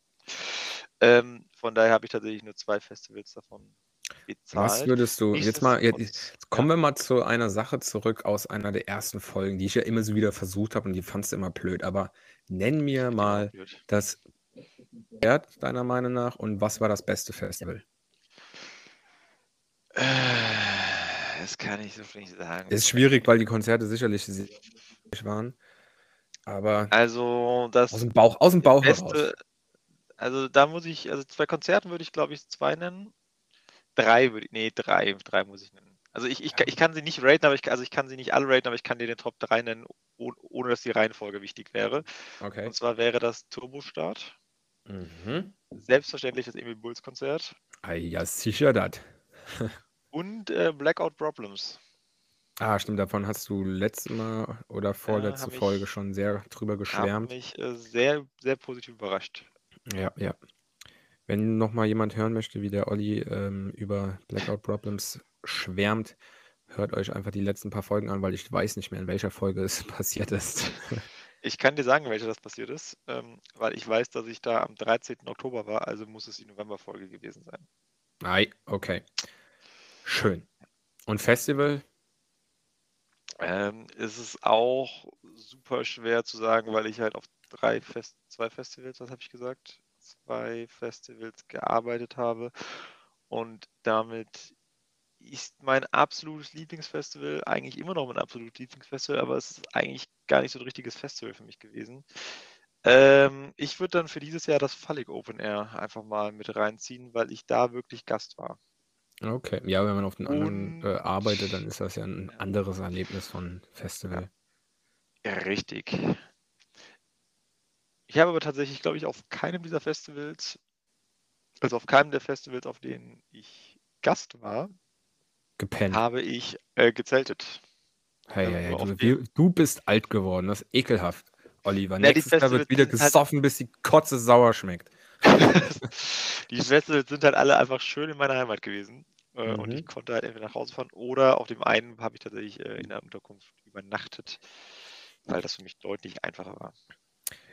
Speaker 2: Ähm, von daher habe ich tatsächlich nur zwei Festivals davon bezahlt.
Speaker 1: Was würdest du jetzt mal jetzt, jetzt kommen
Speaker 2: ja.
Speaker 1: wir mal zu einer Sache zurück aus einer der ersten Folgen, die ich ja immer so wieder versucht habe und die fandst du immer blöd. Aber nenn mir mal
Speaker 2: blöd.
Speaker 1: das Wert deiner Meinung nach und was war das beste Festival?
Speaker 2: Äh, Das kann ich so nicht sagen.
Speaker 1: Es ist schwierig, weil die Konzerte sicherlich sehr waren. Aber
Speaker 2: Also das
Speaker 1: aus dem Bauch, aus dem Bauch heraus.
Speaker 2: Beste, also da muss ich, also zwei Konzerten würde ich glaube ich zwei nennen. Drei würde ich, nee, drei, drei muss ich nennen. Also ich, ich,
Speaker 1: Ja.
Speaker 2: ich kann sie nicht raten, aber ich, also ich kann sie nicht alle raten, aber ich kann dir den Top 3 nennen, ohne, ohne dass die Reihenfolge wichtig wäre.
Speaker 1: Okay.
Speaker 2: Und zwar wäre das Turbostart.
Speaker 1: Mhm.
Speaker 2: Selbstverständlich das Emil Bulls Konzert.
Speaker 1: Ah, ja, sicher das.
Speaker 2: Und äh, Blackout Problems.
Speaker 1: Ah, stimmt, davon hast du letztes Mal oder vorletzte
Speaker 2: hab ich-
Speaker 1: Folge schon sehr drüber
Speaker 2: Haben
Speaker 1: geschwärmt.
Speaker 2: mich äh, sehr, sehr positiv überrascht.
Speaker 1: Ja, ja. Wenn noch mal jemand hören möchte, wie der Olli ähm, über Blackout Problems schwärmt, hört euch einfach die letzten paar Folgen an, weil ich weiß nicht mehr, in welcher Folge es passiert ist.
Speaker 2: Ich kann dir sagen, welche das passiert ist, ähm, weil ich weiß, dass ich da am 13. Oktober war, also muss es die Novemberfolge gewesen sein.
Speaker 1: Ei, okay. Schön. Und Festival?
Speaker 2: Ähm, es ist auch super schwer zu sagen, weil ich halt auf drei Fest zwei Festivals, was habe ich gesagt? Zwei Festivals gearbeitet habe. Und damit ist mein absolutes Lieblingsfestival eigentlich immer noch mein absolutes Lieblingsfestival, aber es ist eigentlich gar nicht so ein richtiges Festival für mich gewesen. Ähm, ich würde dann für dieses Jahr das Fallig Open Air einfach mal mit reinziehen, weil ich da wirklich Gast war.
Speaker 1: Okay. Ja, wenn man auf den anderen äh, arbeitet, dann ist das ja ein anderes Erlebnis von Festival.
Speaker 2: Ja, richtig. Ich habe aber tatsächlich, glaube ich, auf keinem dieser Festivals, also auf keinem der Festivals, auf denen ich Gast war,
Speaker 1: Gepennt.
Speaker 2: habe ich äh, gezeltet.
Speaker 1: Hey,
Speaker 2: Ja,
Speaker 1: hey, hey, du, wir- du bist alt geworden, das ist ekelhaft. Oliver,
Speaker 2: Na,
Speaker 1: nächstes Jahr wird wieder
Speaker 2: halt-
Speaker 1: gesoffen, bis die Kotze sauer schmeckt.
Speaker 2: Die Festivals sind halt alle einfach schön in meiner Heimat gewesen. Äh, Und
Speaker 1: Mhm.
Speaker 2: ich konnte halt entweder nach Hause fahren oder auf dem einen habe ich tatsächlich äh, in der Unterkunft übernachtet, weil das für mich deutlich einfacher war.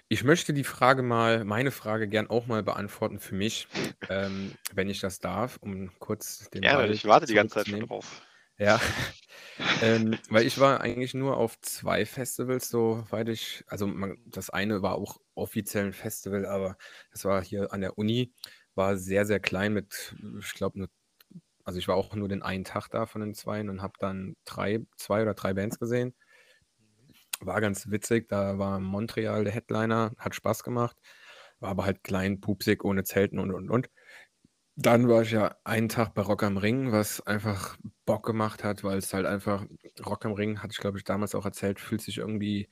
Speaker 1: Ich möchte die Frage mal, meine Frage gern auch mal beantworten für mich, ähm, wenn ich das darf, um kurz den Ball
Speaker 2: ich warte die ganze Zeit schon drauf.
Speaker 1: Ja, ähm, weil ich war eigentlich nur auf zwei Festivals, soweit ich, also man, das eine war auch offiziell ein Festival, aber das war hier an der Uni, war sehr, sehr klein mit, ich glaube, nur, also ich war auch nur den einen Tag da von den zweien und habe dann drei, zwei oder drei Bands gesehen. War ganz witzig, da war Montreal der Headliner, hat Spaß gemacht, war aber halt klein, pupsig, ohne Zelten und und und. Dann war ich ja einen Tag bei Rock am Ring, was einfach Bock gemacht hat, weil es halt einfach, Rock am Ring, hatte ich glaube ich damals auch erzählt, fühlt sich irgendwie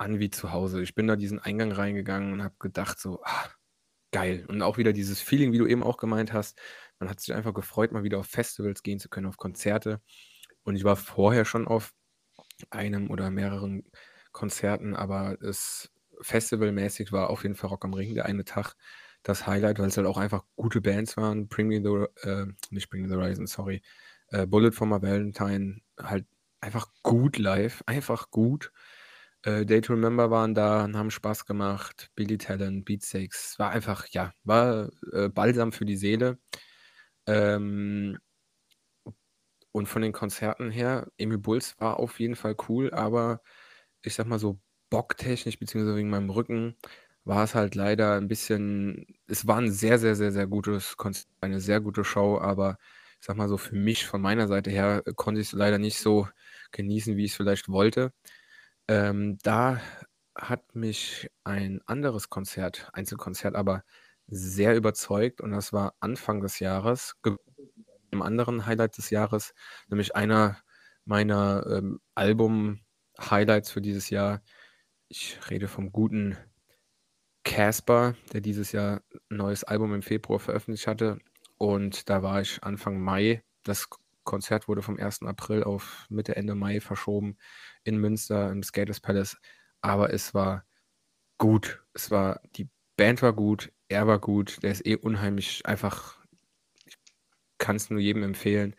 Speaker 1: an wie zu Hause. Ich bin da diesen Eingang reingegangen und habe gedacht so, ah, geil. Und auch wieder dieses Feeling, wie du eben auch gemeint hast, man hat sich einfach gefreut, mal wieder auf Festivals gehen zu können, auf Konzerte. Und ich war vorher schon auf einem oder mehreren Konzerten, aber es festivalmäßig war auf jeden Fall Rock am Ring der eine Tag das Highlight, weil es halt auch einfach gute Bands waren. Bring Me the, äh, nicht Bring Me the Horizon, sorry. Äh, Bullet for My Valentine, halt einfach gut live, einfach gut. Äh, Day to Remember waren da und haben Spaß gemacht. Billy Talent, Beatsteaks, war einfach, ja, war äh, Balsam für die Seele. Ähm, und von den Konzerten her, Emil Bulls war auf jeden Fall cool, aber ich sag mal so bocktechnisch, beziehungsweise wegen meinem Rücken, war es halt leider ein bisschen, es war ein sehr, sehr, sehr, sehr gutes Konzert, eine sehr gute Show, aber ich sag mal so, für mich, von meiner Seite her, konnte ich es leider nicht so genießen, wie ich es vielleicht wollte. Ähm, da hat mich ein anderes Konzert, Einzelkonzert, aber sehr überzeugt und das war Anfang des Jahres, einem anderen Highlight des Jahres, nämlich einer meiner ähm, Album-Highlights für dieses Jahr. Ich rede vom guten Casper, der dieses Jahr ein neues Album im Februar veröffentlicht hatte. Und da war ich Anfang Mai. Das Konzert wurde vom 1. April auf Mitte, Ende Mai verschoben in Münster im Skaters Palace. Aber es war gut. Es war, die Band war gut, er war gut, der ist eh unheimlich einfach, ich kann es nur jedem empfehlen.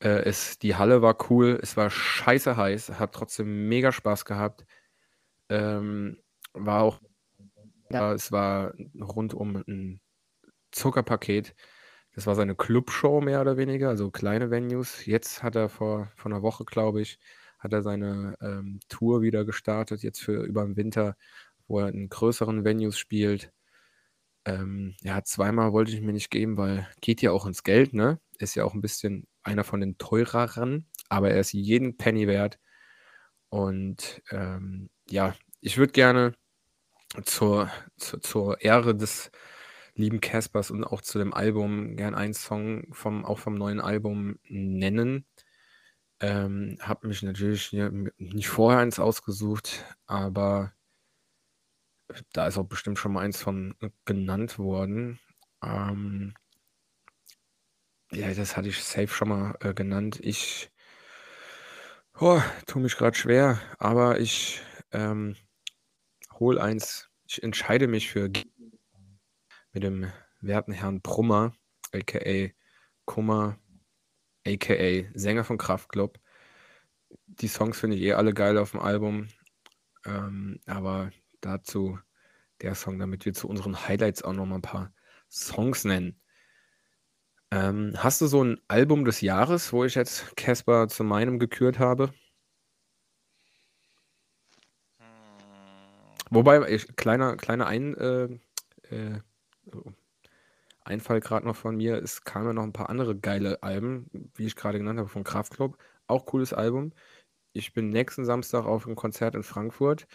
Speaker 1: Äh, es, die Halle war cool, es war scheiße heiß, hat trotzdem mega Spaß gehabt. Ähm, war auch, ja, es war rundum ein Zuckerpaket. Das war seine Clubshow mehr oder weniger, also kleine Venues. Jetzt hat er vor, vor einer Woche, glaube ich, hat er seine ähm, Tour wieder gestartet, jetzt für über den Winter, wo er in größeren Venues spielt. Ähm, ja, zweimal wollte ich mir nicht geben, weil geht ja auch ins Geld, ne? Ist ja auch ein bisschen einer von den teureren, aber er ist jeden Penny wert. Und ähm, ja, ich würde gerne zur, zur, zur Ehre des lieben Caspers und auch zu dem Album gern einen Song vom, auch vom neuen Album nennen. Ähm, habe mich natürlich nicht vorher eins ausgesucht, aber da ist auch bestimmt schon mal eins von genannt worden. Ähm, ja, das hatte ich safe schon mal äh, genannt. Ich oh, tue mich gerade schwer, aber ich ähm, hole eins. Ich entscheide mich für mit dem werten Herrn Brummer, aka Kummer, aka Sänger von Kraftklub. Die Songs finde ich eh alle geil auf dem Album. Ähm, aber dazu der Song, damit wir zu unseren Highlights auch noch mal ein paar Songs nennen. Ähm, hast du so ein Album des Jahres, wo ich jetzt Casper zu meinem gekürt habe? Hm. Wobei, ich, kleiner, kleiner ein, äh, äh, Einfall gerade noch von mir, es kamen ja noch ein paar andere geile Alben, wie ich gerade genannt habe, von Kraftklub. Auch cooles Album. Ich bin nächsten Samstag auf einem Konzert in Frankfurt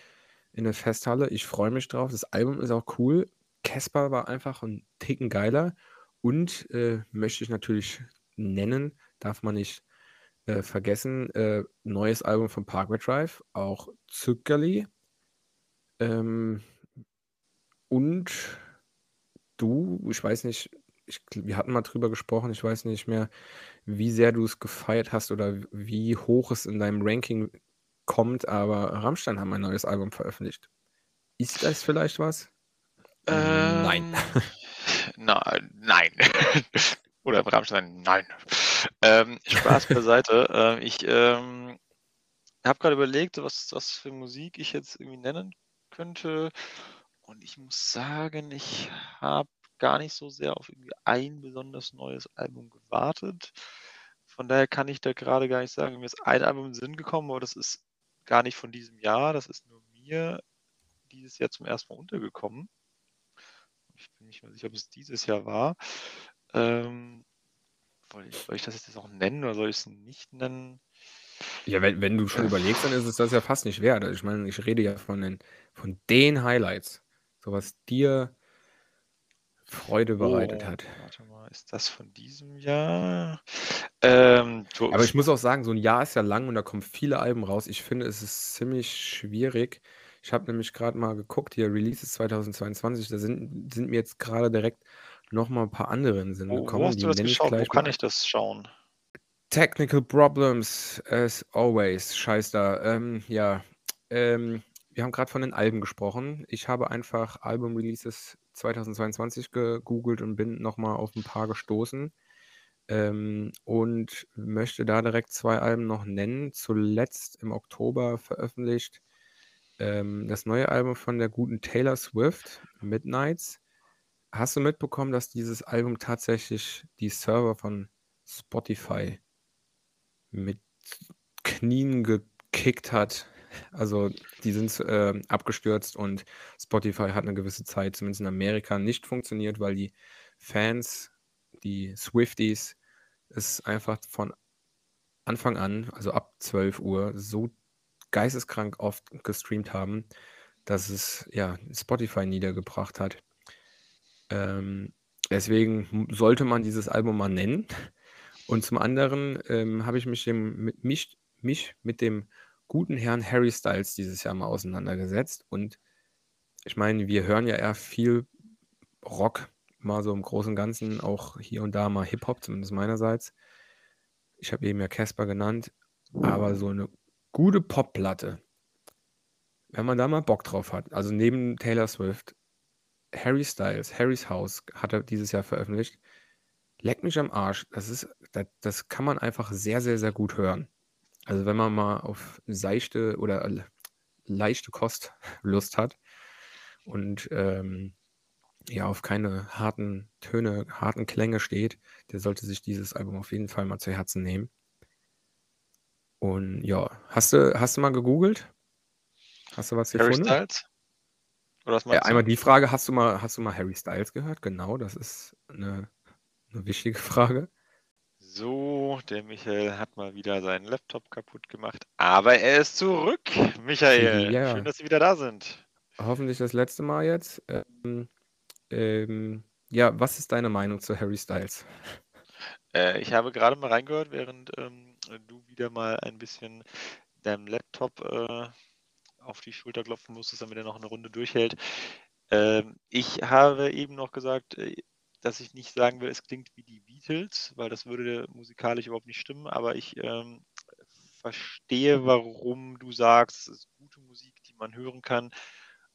Speaker 1: in der Festhalle. Ich freue mich drauf. Das Album ist auch cool. Casper war einfach ein Ticken geiler. Und äh, möchte ich natürlich nennen, darf man nicht äh, vergessen, äh, neues Album von Parkway Drive, auch Zuckerli. Ähm, und du, ich weiß nicht, ich, wir hatten mal drüber gesprochen, ich weiß nicht mehr, wie sehr du es gefeiert hast oder wie hoch es in deinem Ranking kommt, aber Rammstein haben ein neues Album veröffentlicht. Ist das vielleicht was?
Speaker 2: Ähm, nein. Na, nein. oder Rammstein, nein. Ähm, Spaß beiseite. ähm, ich ähm, habe gerade überlegt, was, was für Musik ich jetzt irgendwie nennen könnte. Und ich muss sagen, ich habe gar nicht so sehr auf irgendwie ein besonders neues Album gewartet. Von daher kann ich da gerade gar nicht sagen, mir ist ein Album in den Sinn gekommen, aber das ist gar nicht von diesem Jahr. Das ist nur mir dieses Jahr zum ersten Mal untergekommen. Ich bin nicht mehr sicher, ob es dieses Jahr war. Ähm, soll, ich, soll ich das jetzt auch nennen oder soll ich es nicht nennen?
Speaker 1: Ja, wenn, wenn du schon äh, überlegst, dann ist es das ja fast nicht wert. Ich meine, ich rede ja von den, von den Highlights. So was dir Freude bereitet
Speaker 2: Oh,
Speaker 1: hat.
Speaker 2: warte mal, ist das von diesem Jahr? Ähm,
Speaker 1: du, Aber ich muss auch sagen, so ein Jahr ist ja lang und da kommen viele Alben raus. Ich finde, es ist ziemlich schwierig. Ich habe nämlich gerade mal geguckt, hier Releases 2022, da sind, sind mir jetzt gerade direkt noch mal ein paar andere in den Sinn
Speaker 2: wo, wo
Speaker 1: gekommen.
Speaker 2: hast
Speaker 1: Die
Speaker 2: du das geschaut? Wo kann ich das schauen?
Speaker 1: Technical Problems, as always. Scheiß da. Ähm, ja, ähm, wir haben gerade von den Alben gesprochen. Ich habe einfach Album-Releases 2022 gegoogelt und bin nochmal auf ein paar gestoßen. Ähm, und möchte da direkt zwei Alben noch nennen. Zuletzt im Oktober veröffentlicht ähm, das neue Album von der guten Taylor Swift, Midnights. Hast du mitbekommen, dass dieses Album tatsächlich die Server von Spotify mit Knien gekickt hat? Also die sind äh, abgestürzt und Spotify hat eine gewisse Zeit, zumindest in Amerika, nicht funktioniert, weil die Fans, die Swifties, es einfach von Anfang an, also ab 12 Uhr, so geisteskrank oft gestreamt haben, dass es ja Spotify niedergebracht hat. Ähm, deswegen sollte man dieses Album mal nennen. Und zum anderen ähm, habe ich mich, dem, mit, mich, mich mit dem guten Herrn Harry Styles dieses Jahr mal auseinandergesetzt. Und ich meine, wir hören ja eher viel Rock, mal so im Großen und Ganzen, auch hier und da mal Hip-Hop, zumindest meinerseits. Ich habe eben ja Casper genannt, aber so eine gute Popplatte, wenn man da mal Bock drauf hat, also neben Taylor Swift, Harry Styles, Harrys House hat er dieses Jahr veröffentlicht. Leck mich am Arsch. Das ist, das, das kann man einfach sehr, sehr, sehr gut hören. Also wenn man mal auf seichte oder leichte Kost Lust hat und ähm, ja, auf keine harten Töne, harten Klänge steht, der sollte sich dieses Album auf jeden Fall mal zu Herzen nehmen. Und ja, hast du, hast du mal gegoogelt? Hast du was
Speaker 2: Harry
Speaker 1: gefunden?
Speaker 2: Styles? Oder was
Speaker 1: Ja, einmal die Frage, hast du mal, hast du mal Harry Styles gehört? Genau, das ist eine, eine wichtige Frage.
Speaker 2: So, der Michael hat mal wieder seinen Laptop kaputt gemacht, aber er ist zurück. Michael,
Speaker 1: Ja.
Speaker 2: schön, dass Sie wieder da sind.
Speaker 1: Hoffentlich das letzte Mal jetzt. Ähm, ähm, ja, was ist deine Meinung zu Harry Styles?
Speaker 2: Äh, ich habe gerade mal reingehört, während ähm, du wieder mal ein bisschen deinem Laptop äh, auf die Schulter klopfen musstest, damit er noch eine Runde durchhält. Ähm, ich habe eben noch gesagt, äh, dass ich nicht sagen will, es klingt wie die Beatles, weil das würde musikalisch überhaupt nicht stimmen, aber ich ähm, verstehe, warum du sagst, es ist gute Musik, die man hören kann.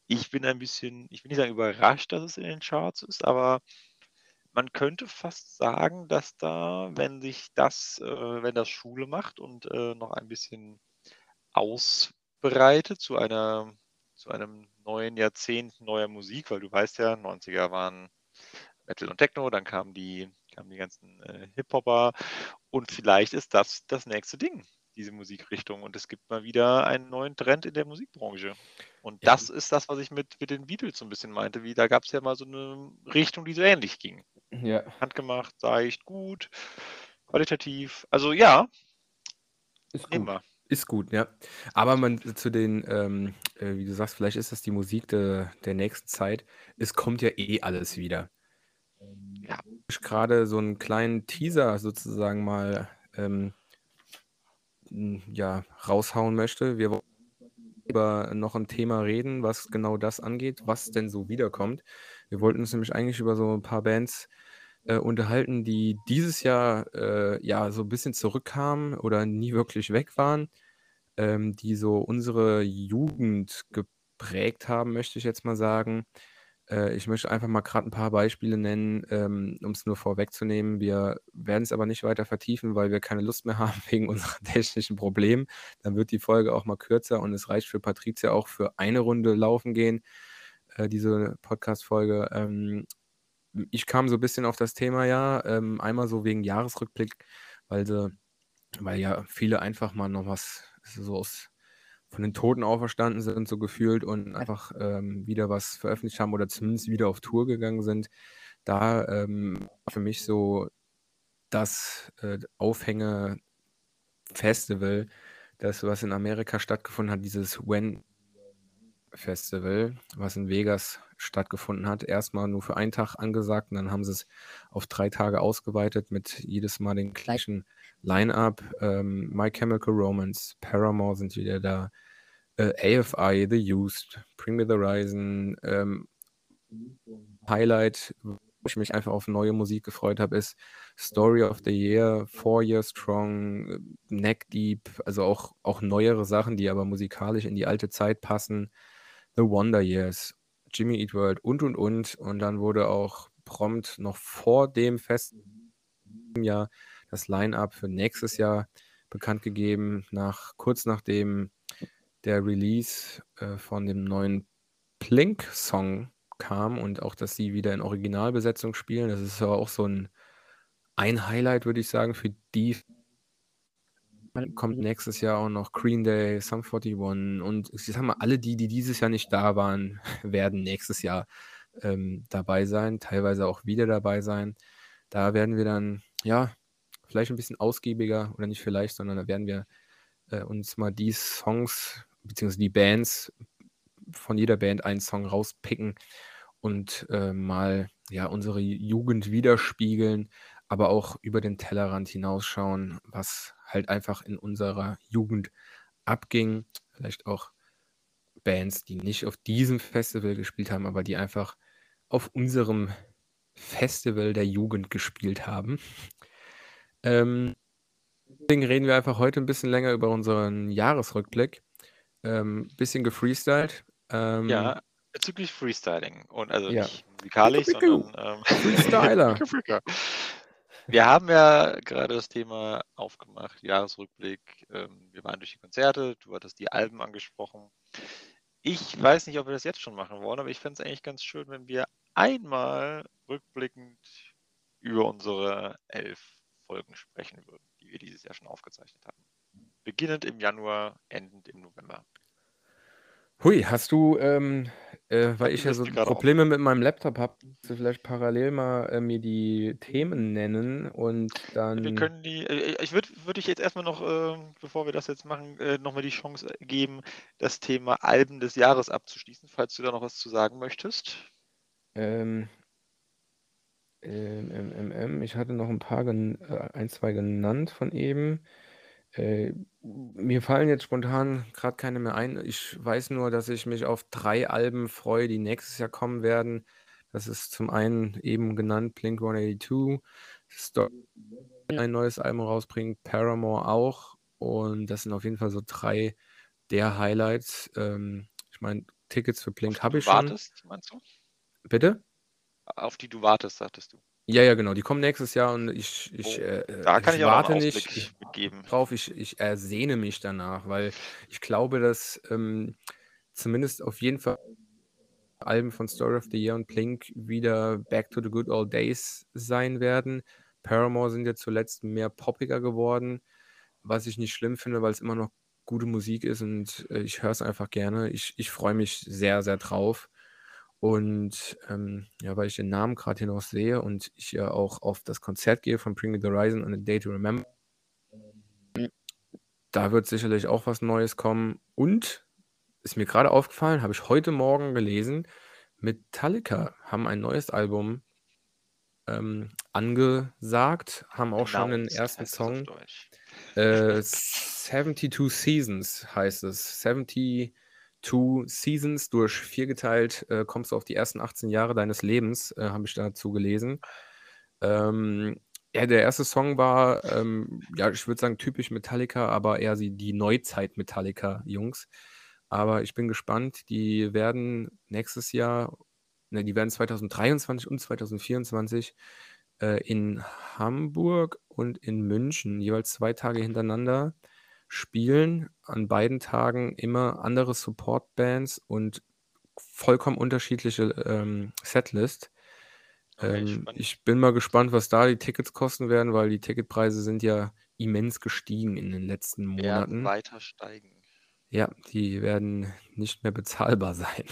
Speaker 2: Ich bin ein bisschen, ich will nicht sagen überrascht, dass es in den Charts ist, aber man könnte fast sagen, dass da, wenn sich das, äh, wenn das Schule macht und äh, noch ein bisschen ausbreitet zu einer, zu einem neuen Jahrzehnt neuer Musik, weil du weißt ja, 90er waren Metal und Techno, dann kamen die, kamen die ganzen äh, Hip-Hopper und vielleicht ist das das nächste Ding, diese Musikrichtung und es gibt mal wieder einen neuen Trend in der Musikbranche. Und
Speaker 1: Ja.
Speaker 2: das ist das, was ich mit, mit den Beatles so ein bisschen meinte, wie da gab es ja mal so eine Richtung, die so ähnlich ging.
Speaker 1: Ja.
Speaker 2: Handgemacht, seicht, gut, qualitativ. Also ja,
Speaker 1: Ist gut.
Speaker 2: wir.
Speaker 1: Ist gut, ja. Aber man zu den, ähm, äh, wie du sagst, vielleicht ist das die Musik de, der nächsten Zeit. Es kommt ja eh alles wieder.
Speaker 2: Ja.
Speaker 1: Gerade so einen kleinen Teaser sozusagen mal ähm, ja, raushauen möchte. Wir wollen über noch ein Thema reden, was genau das angeht, was denn so wiederkommt. Wir wollten uns nämlich eigentlich über so ein paar Bands äh, unterhalten, die dieses Jahr äh, ja so ein bisschen zurückkamen oder nie wirklich weg waren, ähm, die so unsere Jugend geprägt haben, möchte ich jetzt mal sagen. Äh, ich möchte einfach mal gerade ein paar Beispiele nennen, ähm, um es nur vorwegzunehmen. Wir werden es aber nicht weiter vertiefen, weil wir keine Lust mehr haben wegen unserer technischen Probleme. Dann wird die Folge auch mal kürzer und es reicht für Patricia auch für eine Runde laufen gehen, äh, diese Podcast-Folge. Ähm, ich kam so ein bisschen auf das Thema ja, ähm, einmal so wegen Jahresrückblick, weil sie, weil ja viele einfach mal noch was so aus von den Toten auferstanden sind, so gefühlt und einfach ähm, wieder was veröffentlicht haben oder zumindest wieder auf Tour gegangen sind. Da ähm, war für mich so das äh, Aufhänge-Festival, das, was in Amerika stattgefunden hat, dieses When Festival, was in Vegas stattgefunden hat. Erstmal nur für einen Tag angesagt und dann haben sie es auf drei Tage ausgeweitet mit jedes Mal den gleichen Line-Up. Ähm, My Chemical Romance, Paramore sind wieder da, äh, AFI, The Used, Bring Me the Horizon. Ähm, Highlight, wo ich mich einfach auf neue Musik gefreut habe, ist Story of the Year, Four Years Strong, Neck Deep, also auch, auch neuere Sachen, die aber musikalisch in die alte Zeit passen. The Wonder Years, Jimmy Eat World und und und. Und dann wurde auch prompt noch vor dem Fest Jahr das Line-Up für nächstes Jahr bekannt gegeben, nach, kurz nachdem der Release äh, von dem neuen Plink-Song kam und auch, dass sie wieder in Originalbesetzung spielen. Das ist aber auch so ein, ein Highlight, würde ich sagen, für die. Kommt nächstes Jahr auch noch Green Day, Sum 41 und ich sag mal, alle die, die dieses Jahr nicht da waren, werden nächstes Jahr ähm, dabei sein, teilweise auch wieder dabei sein. Da werden wir dann, ja, vielleicht ein bisschen ausgiebiger oder nicht vielleicht, sondern da werden wir äh, uns mal die Songs beziehungsweise die Bands von jeder Band einen Song rauspicken und äh, mal ja unsere Jugend widerspiegeln, aber auch über den Tellerrand hinausschauen, was halt einfach in unserer Jugend abging. Vielleicht auch Bands, die nicht auf diesem Festival gespielt haben, aber die einfach auf unserem Festival der Jugend gespielt haben. Ähm, deswegen reden wir einfach heute ein bisschen länger über unseren Jahresrückblick. Ähm, bisschen gefreestylt. Ähm,
Speaker 2: Ja, bezüglich Freestyling. Und also
Speaker 1: Ja.
Speaker 2: nicht musikalisch, sondern ähm,
Speaker 1: Freestyler.
Speaker 2: Wir haben ja gerade das Thema aufgemacht, Jahresrückblick. Ähm, wir waren durch die Konzerte, du hattest die Alben angesprochen. Ich weiß nicht, ob wir das jetzt schon machen wollen, aber ich fände es eigentlich ganz schön, wenn wir einmal rückblickend über unsere elf Folgen sprechen würden, die wir dieses Jahr schon aufgezeichnet haben. Beginnend im Januar, endend im November.
Speaker 1: Hui, hast du, ähm, äh, weil ich ja so Probleme mit meinem Laptop habe, vielleicht parallel mal äh, mir die Themen nennen und
Speaker 2: Wir
Speaker 1: dann.
Speaker 2: können die, äh, ich würde würd ich jetzt erstmal noch, äh, bevor wir das jetzt machen, äh, nochmal die Chance geben, das Thema Alben des Jahres abzuschließen, falls du da noch was zu sagen möchtest.
Speaker 1: Ähm, ähm, ähm, ähm, ähm, ich hatte noch ein paar, äh, ein, zwei genannt von eben. Mir fallen jetzt spontan gerade keine mehr ein. Ich weiß nur, dass ich mich auf drei Alben freue, die nächstes Jahr kommen werden. Das ist zum einen eben genannt Blink 182, Story ein neues Album rausbringt, Paramore auch. Und das sind auf jeden Fall so drei der Highlights. Ähm, ich meine, Tickets für Blink
Speaker 2: Auf die
Speaker 1: habe
Speaker 2: du
Speaker 1: ich schon.
Speaker 2: wartest, meinst du?
Speaker 1: Bitte?
Speaker 2: Auf die du wartest, sagtest du.
Speaker 1: Ja, ja, genau. Die kommen nächstes Jahr und ich, ich,
Speaker 2: Oh,
Speaker 1: äh,
Speaker 2: da kann
Speaker 1: ich
Speaker 2: ich
Speaker 1: warte nicht ich,
Speaker 2: mitgeben.
Speaker 1: drauf, ich, ich ersehne mich danach, weil ich glaube, dass ähm, zumindest auf jeden Fall Alben von Story of the Year und Blink wieder Back to the Good Old Days sein werden. Paramore sind ja zuletzt mehr poppiger geworden, was ich nicht schlimm finde, weil es immer noch gute Musik ist und äh, ich höre es einfach gerne. Ich, ich freue mich sehr, sehr drauf. Und ähm, ja, weil ich den Namen gerade hier noch sehe und ich ja auch auf das Konzert gehe von Bring the Horizon und A Day to Remember, da wird sicherlich auch was Neues kommen. Und ist mir gerade aufgefallen, habe ich heute Morgen gelesen, Metallica haben ein neues Album ähm, angesagt, haben auch schon den ersten Song. Äh, 72 Seasons heißt es. 72 Seasons durch vier geteilt, äh, kommst du auf die ersten 18 Jahre deines Lebens, äh, habe ich dazu gelesen. Ähm, ja, der erste Song war, ähm, ja, ich würde sagen, typisch Metallica, aber eher die, die Neuzeit Metallica-Jungs. Aber ich bin gespannt, die werden nächstes Jahr, ne, die werden 2023 und 2024 äh, in Hamburg und in München jeweils zwei Tage hintereinander spielen. An beiden Tagen immer andere Support-Bands und vollkommen unterschiedliche ähm, Setlist.
Speaker 2: Okay,
Speaker 1: Ähm,
Speaker 2: spannend.
Speaker 1: ich bin mal gespannt, was da die Tickets kosten werden, weil die Ticketpreise sind ja immens gestiegen in den letzten
Speaker 2: Werden
Speaker 1: Monaten.
Speaker 2: weiter steigen.
Speaker 1: Ja, die werden nicht mehr bezahlbar sein.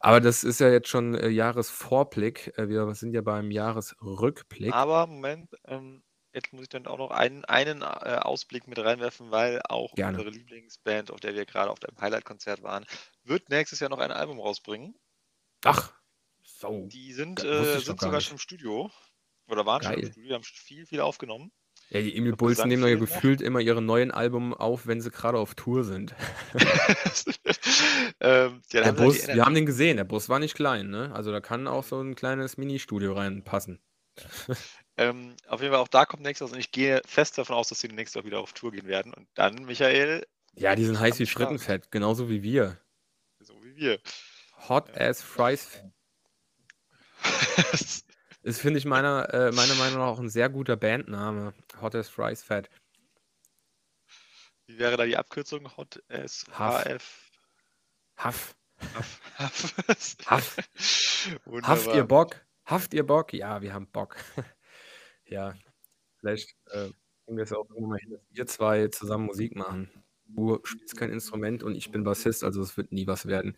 Speaker 1: Aber das ist ja jetzt schon äh, Jahresvorblick. Äh, wir sind ja beim Jahresrückblick.
Speaker 2: Aber Moment, ähm, jetzt muss ich dann auch noch einen, einen äh, Ausblick mit reinwerfen, weil auch
Speaker 1: Gerne.
Speaker 2: unsere Lieblingsband, auf der wir gerade auf dem Highlight-Konzert waren, wird nächstes Jahr noch ein Album rausbringen.
Speaker 1: Ach, so.
Speaker 2: Die sind, äh, sind
Speaker 1: gar
Speaker 2: sogar
Speaker 1: nicht.
Speaker 2: schon im Studio. Oder waren schon im
Speaker 1: Geil.
Speaker 2: Studio, haben viel, viel aufgenommen.
Speaker 1: Ja, die Emil Bulls nehmen ja gefühlt immer ihre neuen Alben auf, wenn sie gerade auf Tour sind.
Speaker 2: ähm, ja,
Speaker 1: Der
Speaker 2: haben
Speaker 1: Bus, wir haben den gesehen, der Bus war nicht klein, ne? Also da kann auch so ein kleines Ministudio reinpassen.
Speaker 2: Ähm, auf jeden Fall auch da kommt nächstes Jahr und ich gehe fest davon aus, dass sie nächstes Jahr wieder auf Tour gehen werden. Und dann, Michael,
Speaker 1: Ja, die sind heiß wie
Speaker 2: Start.
Speaker 1: Frittenfett, genauso wie wir.
Speaker 2: So wie wir.
Speaker 1: Hot as Fries ist, finde ich, meiner, äh, meiner Meinung nach auch ein sehr guter Bandname. Hot as Fries Fat.
Speaker 2: Wie wäre da die Abkürzung? Hot S
Speaker 1: Huff.
Speaker 2: HF.
Speaker 1: Huff.
Speaker 2: Huff. Huff.
Speaker 1: Huff. Haft ihr. Bock? Haft ihr Bock? Ja, wir haben Bock. Ja, vielleicht äh, kriegen wir es auch irgendwann mal hin, dass wir zwei zusammen Musik machen. Du spielst kein Instrument und ich bin Bassist, also es wird nie was werden.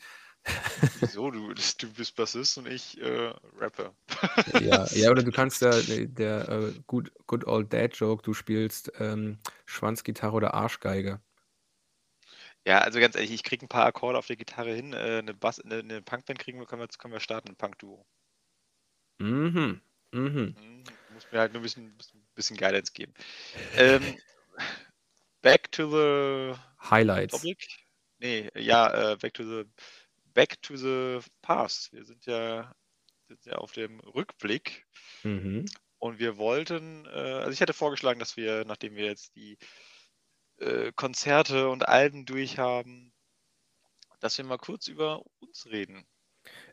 Speaker 2: Wieso? Du, du bist Bassist und ich äh, Rapper.
Speaker 1: ja, ja, oder du kannst ja der, der äh, good, good Old Dad Joke, du spielst ähm, Schwanzgitarre oder Arschgeige.
Speaker 2: Ja, also ganz ehrlich, ich kriege ein paar Akkorde auf der Gitarre hin. Äh, eine, Bass, eine, eine Punkband kriegen wir, können wir, können wir starten, ein Punk-Duo.
Speaker 1: Mhm. Mhm.
Speaker 2: Mhm. Muss mir halt nur ein bisschen, bisschen, bisschen Guidance geben. Ähm, back to the
Speaker 1: Highlights.
Speaker 2: topic. Nee, ja, äh, back to the back to the past. Wir sind ja, sind ja auf dem Rückblick
Speaker 1: Mhm.
Speaker 2: und wir wollten, äh, also ich hätte vorgeschlagen, dass wir, nachdem wir jetzt die äh, Konzerte und Alben durch haben, dass wir mal kurz über uns reden.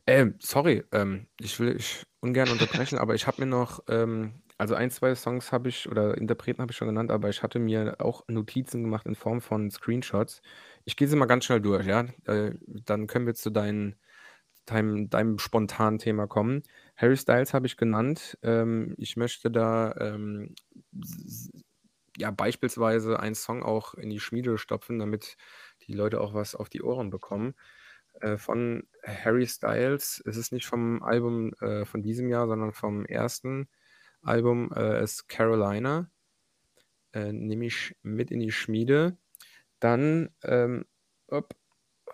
Speaker 1: Ähm, sorry, ähm, ich will ich ungern unterbrechen, aber ich habe mir noch ähm, also ein, zwei Songs habe ich oder Interpreten habe ich schon genannt, aber ich hatte mir auch Notizen gemacht in Form von Screenshots. Ich gehe sie mal ganz schnell durch, ja? Äh, dann können wir zu deinen deinem deinem spontanen Thema kommen. Harry Styles habe ich genannt. Ähm, ich möchte da, ähm, ja, beispielsweise einen Song auch in die Schmiede stopfen, damit die Leute auch was auf die Ohren bekommen. Äh, von Harry Styles. Es ist nicht vom Album, äh, von diesem Jahr, sondern vom ersten Album, äh, ist Carolina. Äh, nehme ich mit in die Schmiede. Dann, ähm, op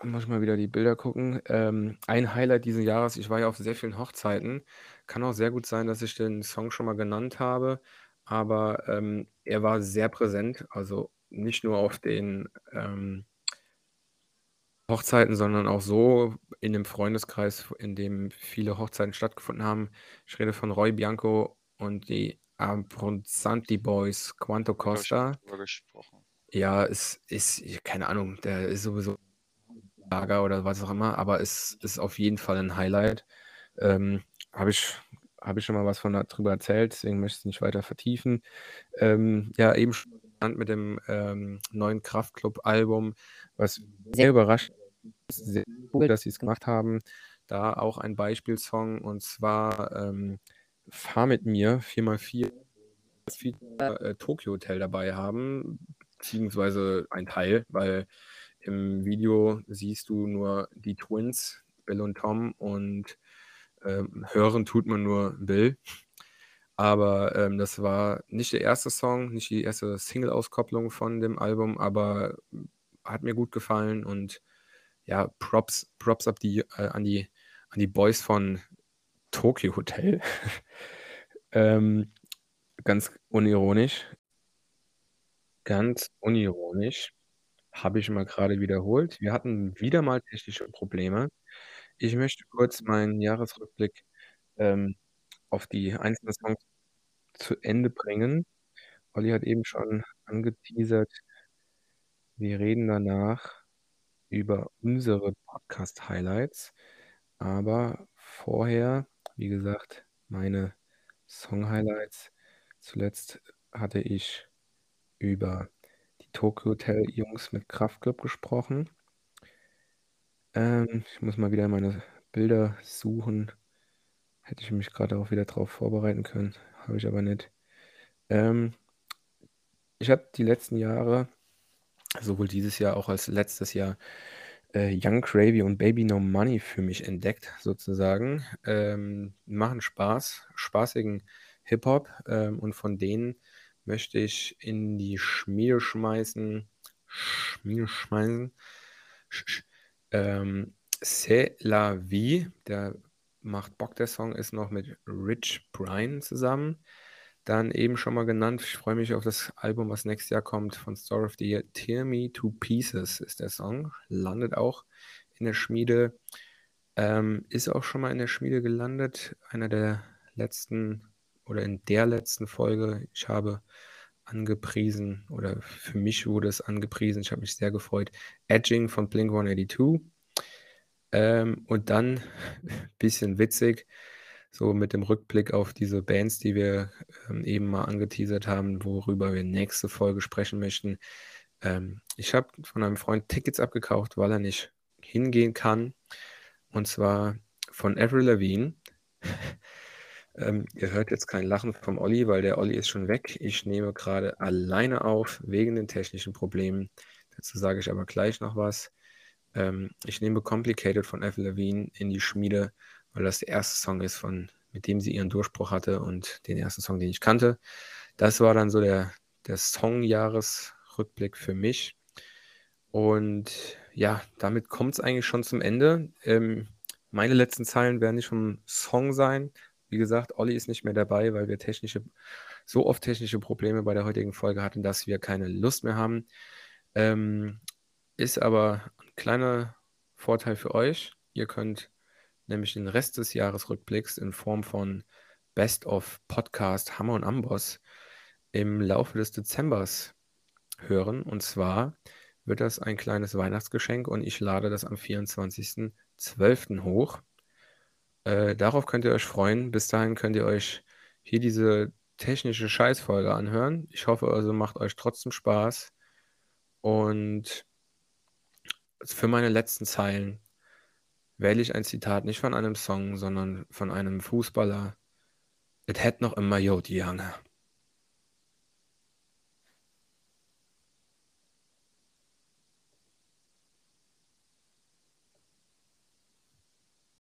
Speaker 1: muss ich mal wieder die Bilder gucken. Ähm, ein Highlight diesen Jahres, ich war ja auf sehr vielen Hochzeiten. Kann auch sehr gut sein, dass ich den Song schon mal genannt habe, aber, ähm, er war sehr präsent, also nicht nur auf den, ähm Hochzeiten, sondern auch so in dem Freundeskreis, in dem viele Hochzeiten stattgefunden haben. Ich rede von Roy Bianco und die Abronzanti Boys, Quanto Costa.
Speaker 2: gesprochen.
Speaker 1: Ja, es ist, keine Ahnung, der ist sowieso Lager oder was auch immer, aber es ist auf jeden Fall ein Highlight. Ähm, habe ich, hab ich schon mal was von darüber erzählt, deswegen möchte ich es nicht weiter vertiefen. Ähm, ja, eben schon mit dem ähm, neuen Kraftclub-Album, was sehr überrascht ist, sehr cool, dass sie es gemacht haben. Da auch ein Beispielsong und zwar ähm, Fahr mit mir 4x4 äh, Tokyo Hotel dabei haben, beziehungsweise ein Teil, weil im Video siehst du nur die Twins, Bill und Tom, und ähm, hören tut man nur Bill. Aber ähm, das war nicht der erste Song, nicht die erste Single-Auskopplung von dem Album, aber hat mir gut gefallen und ja, Props, Props ab die, äh, an, die, an die Boys von Tokyo Hotel. ähm, ganz unironisch. Ganz unironisch. Habe ich mal gerade wiederholt. Wir hatten wieder mal technische Probleme. Ich möchte kurz meinen Jahresrückblick ähm, auf die einzelnen Songs zu Ende bringen. Olli hat eben schon angeteasert, wir reden danach über unsere Podcast-Highlights. Aber vorher, wie gesagt, meine Song-Highlights. Zuletzt hatte ich über die Tokyo Hotel Jungs mit Kraftclub gesprochen. Ähm, ich muss mal wieder meine Bilder suchen. Hätte ich mich gerade auch wieder darauf vorbereiten können, habe ich aber nicht. Ähm, ich habe die letzten Jahre, sowohl dieses Jahr auch als letztes Jahr, äh, Young Gravy und Baby No Money für mich entdeckt, sozusagen. Ähm, machen Spaß, spaßigen Hip-Hop ähm, und von denen möchte ich in die Schmiede schmeißen. Schmiede schmeißen. Sch, sch, ähm, C'est la vie, der macht Bock, der Song ist noch mit Rich Brian zusammen. Dann eben schon mal genannt, ich freue mich auf das Album, was nächstes Jahr kommt, von Story of the Year. Tear Me to Pieces ist der Song. Landet auch in der Schmiede. Ähm, ist auch schon mal in der Schmiede gelandet. Einer der letzten oder in der letzten Folge. Ich habe angepriesen oder für mich wurde es angepriesen. Ich habe mich sehr gefreut. Edging von Blink 182. Ähm, und dann, bisschen witzig, so mit dem Rückblick auf diese Bands, die wir ähm, eben mal angeteasert haben, worüber wir nächste Folge sprechen möchten. Ähm, ich habe von einem Freund Tickets abgekauft, weil er nicht hingehen kann. Und zwar von Avril Lavigne. ähm, ihr hört jetzt kein Lachen vom Olli, weil der Olli ist schon weg. Ich nehme gerade alleine auf, wegen den technischen Problemen. Dazu sage ich aber gleich noch was. Ähm, ich nehme Complicated von Avril Lavigne in die Schmiede, weil das der erste Song ist, von, mit dem sie ihren Durchbruch hatte und den ersten Song, den ich kannte. Das war dann so der, der Song-Jahresrückblick für mich. Und ja, damit kommt es eigentlich schon zum Ende. Ähm, meine letzten Zeilen werden nicht vom Song sein. Wie gesagt, Olli ist nicht mehr dabei, weil wir technische, so oft technische Probleme bei der heutigen Folge hatten, dass wir keine Lust mehr haben. Ähm, ist aber kleiner Vorteil für euch. Ihr könnt nämlich den Rest des Jahresrückblicks in Form von Best of Podcast Hammer und Amboss im Laufe des Dezembers hören. Und zwar wird das ein kleines Weihnachtsgeschenk und ich lade das am 24.12. hoch. Äh, darauf könnt ihr euch freuen. Bis dahin könnt ihr euch hier diese technische Scheißfolge anhören. Ich hoffe also, macht euch trotzdem Spaß. Und für meine letzten Zeilen wähle ich ein Zitat nicht von einem Song, sondern von einem Fußballer. Es hätte noch immer Jod Jange.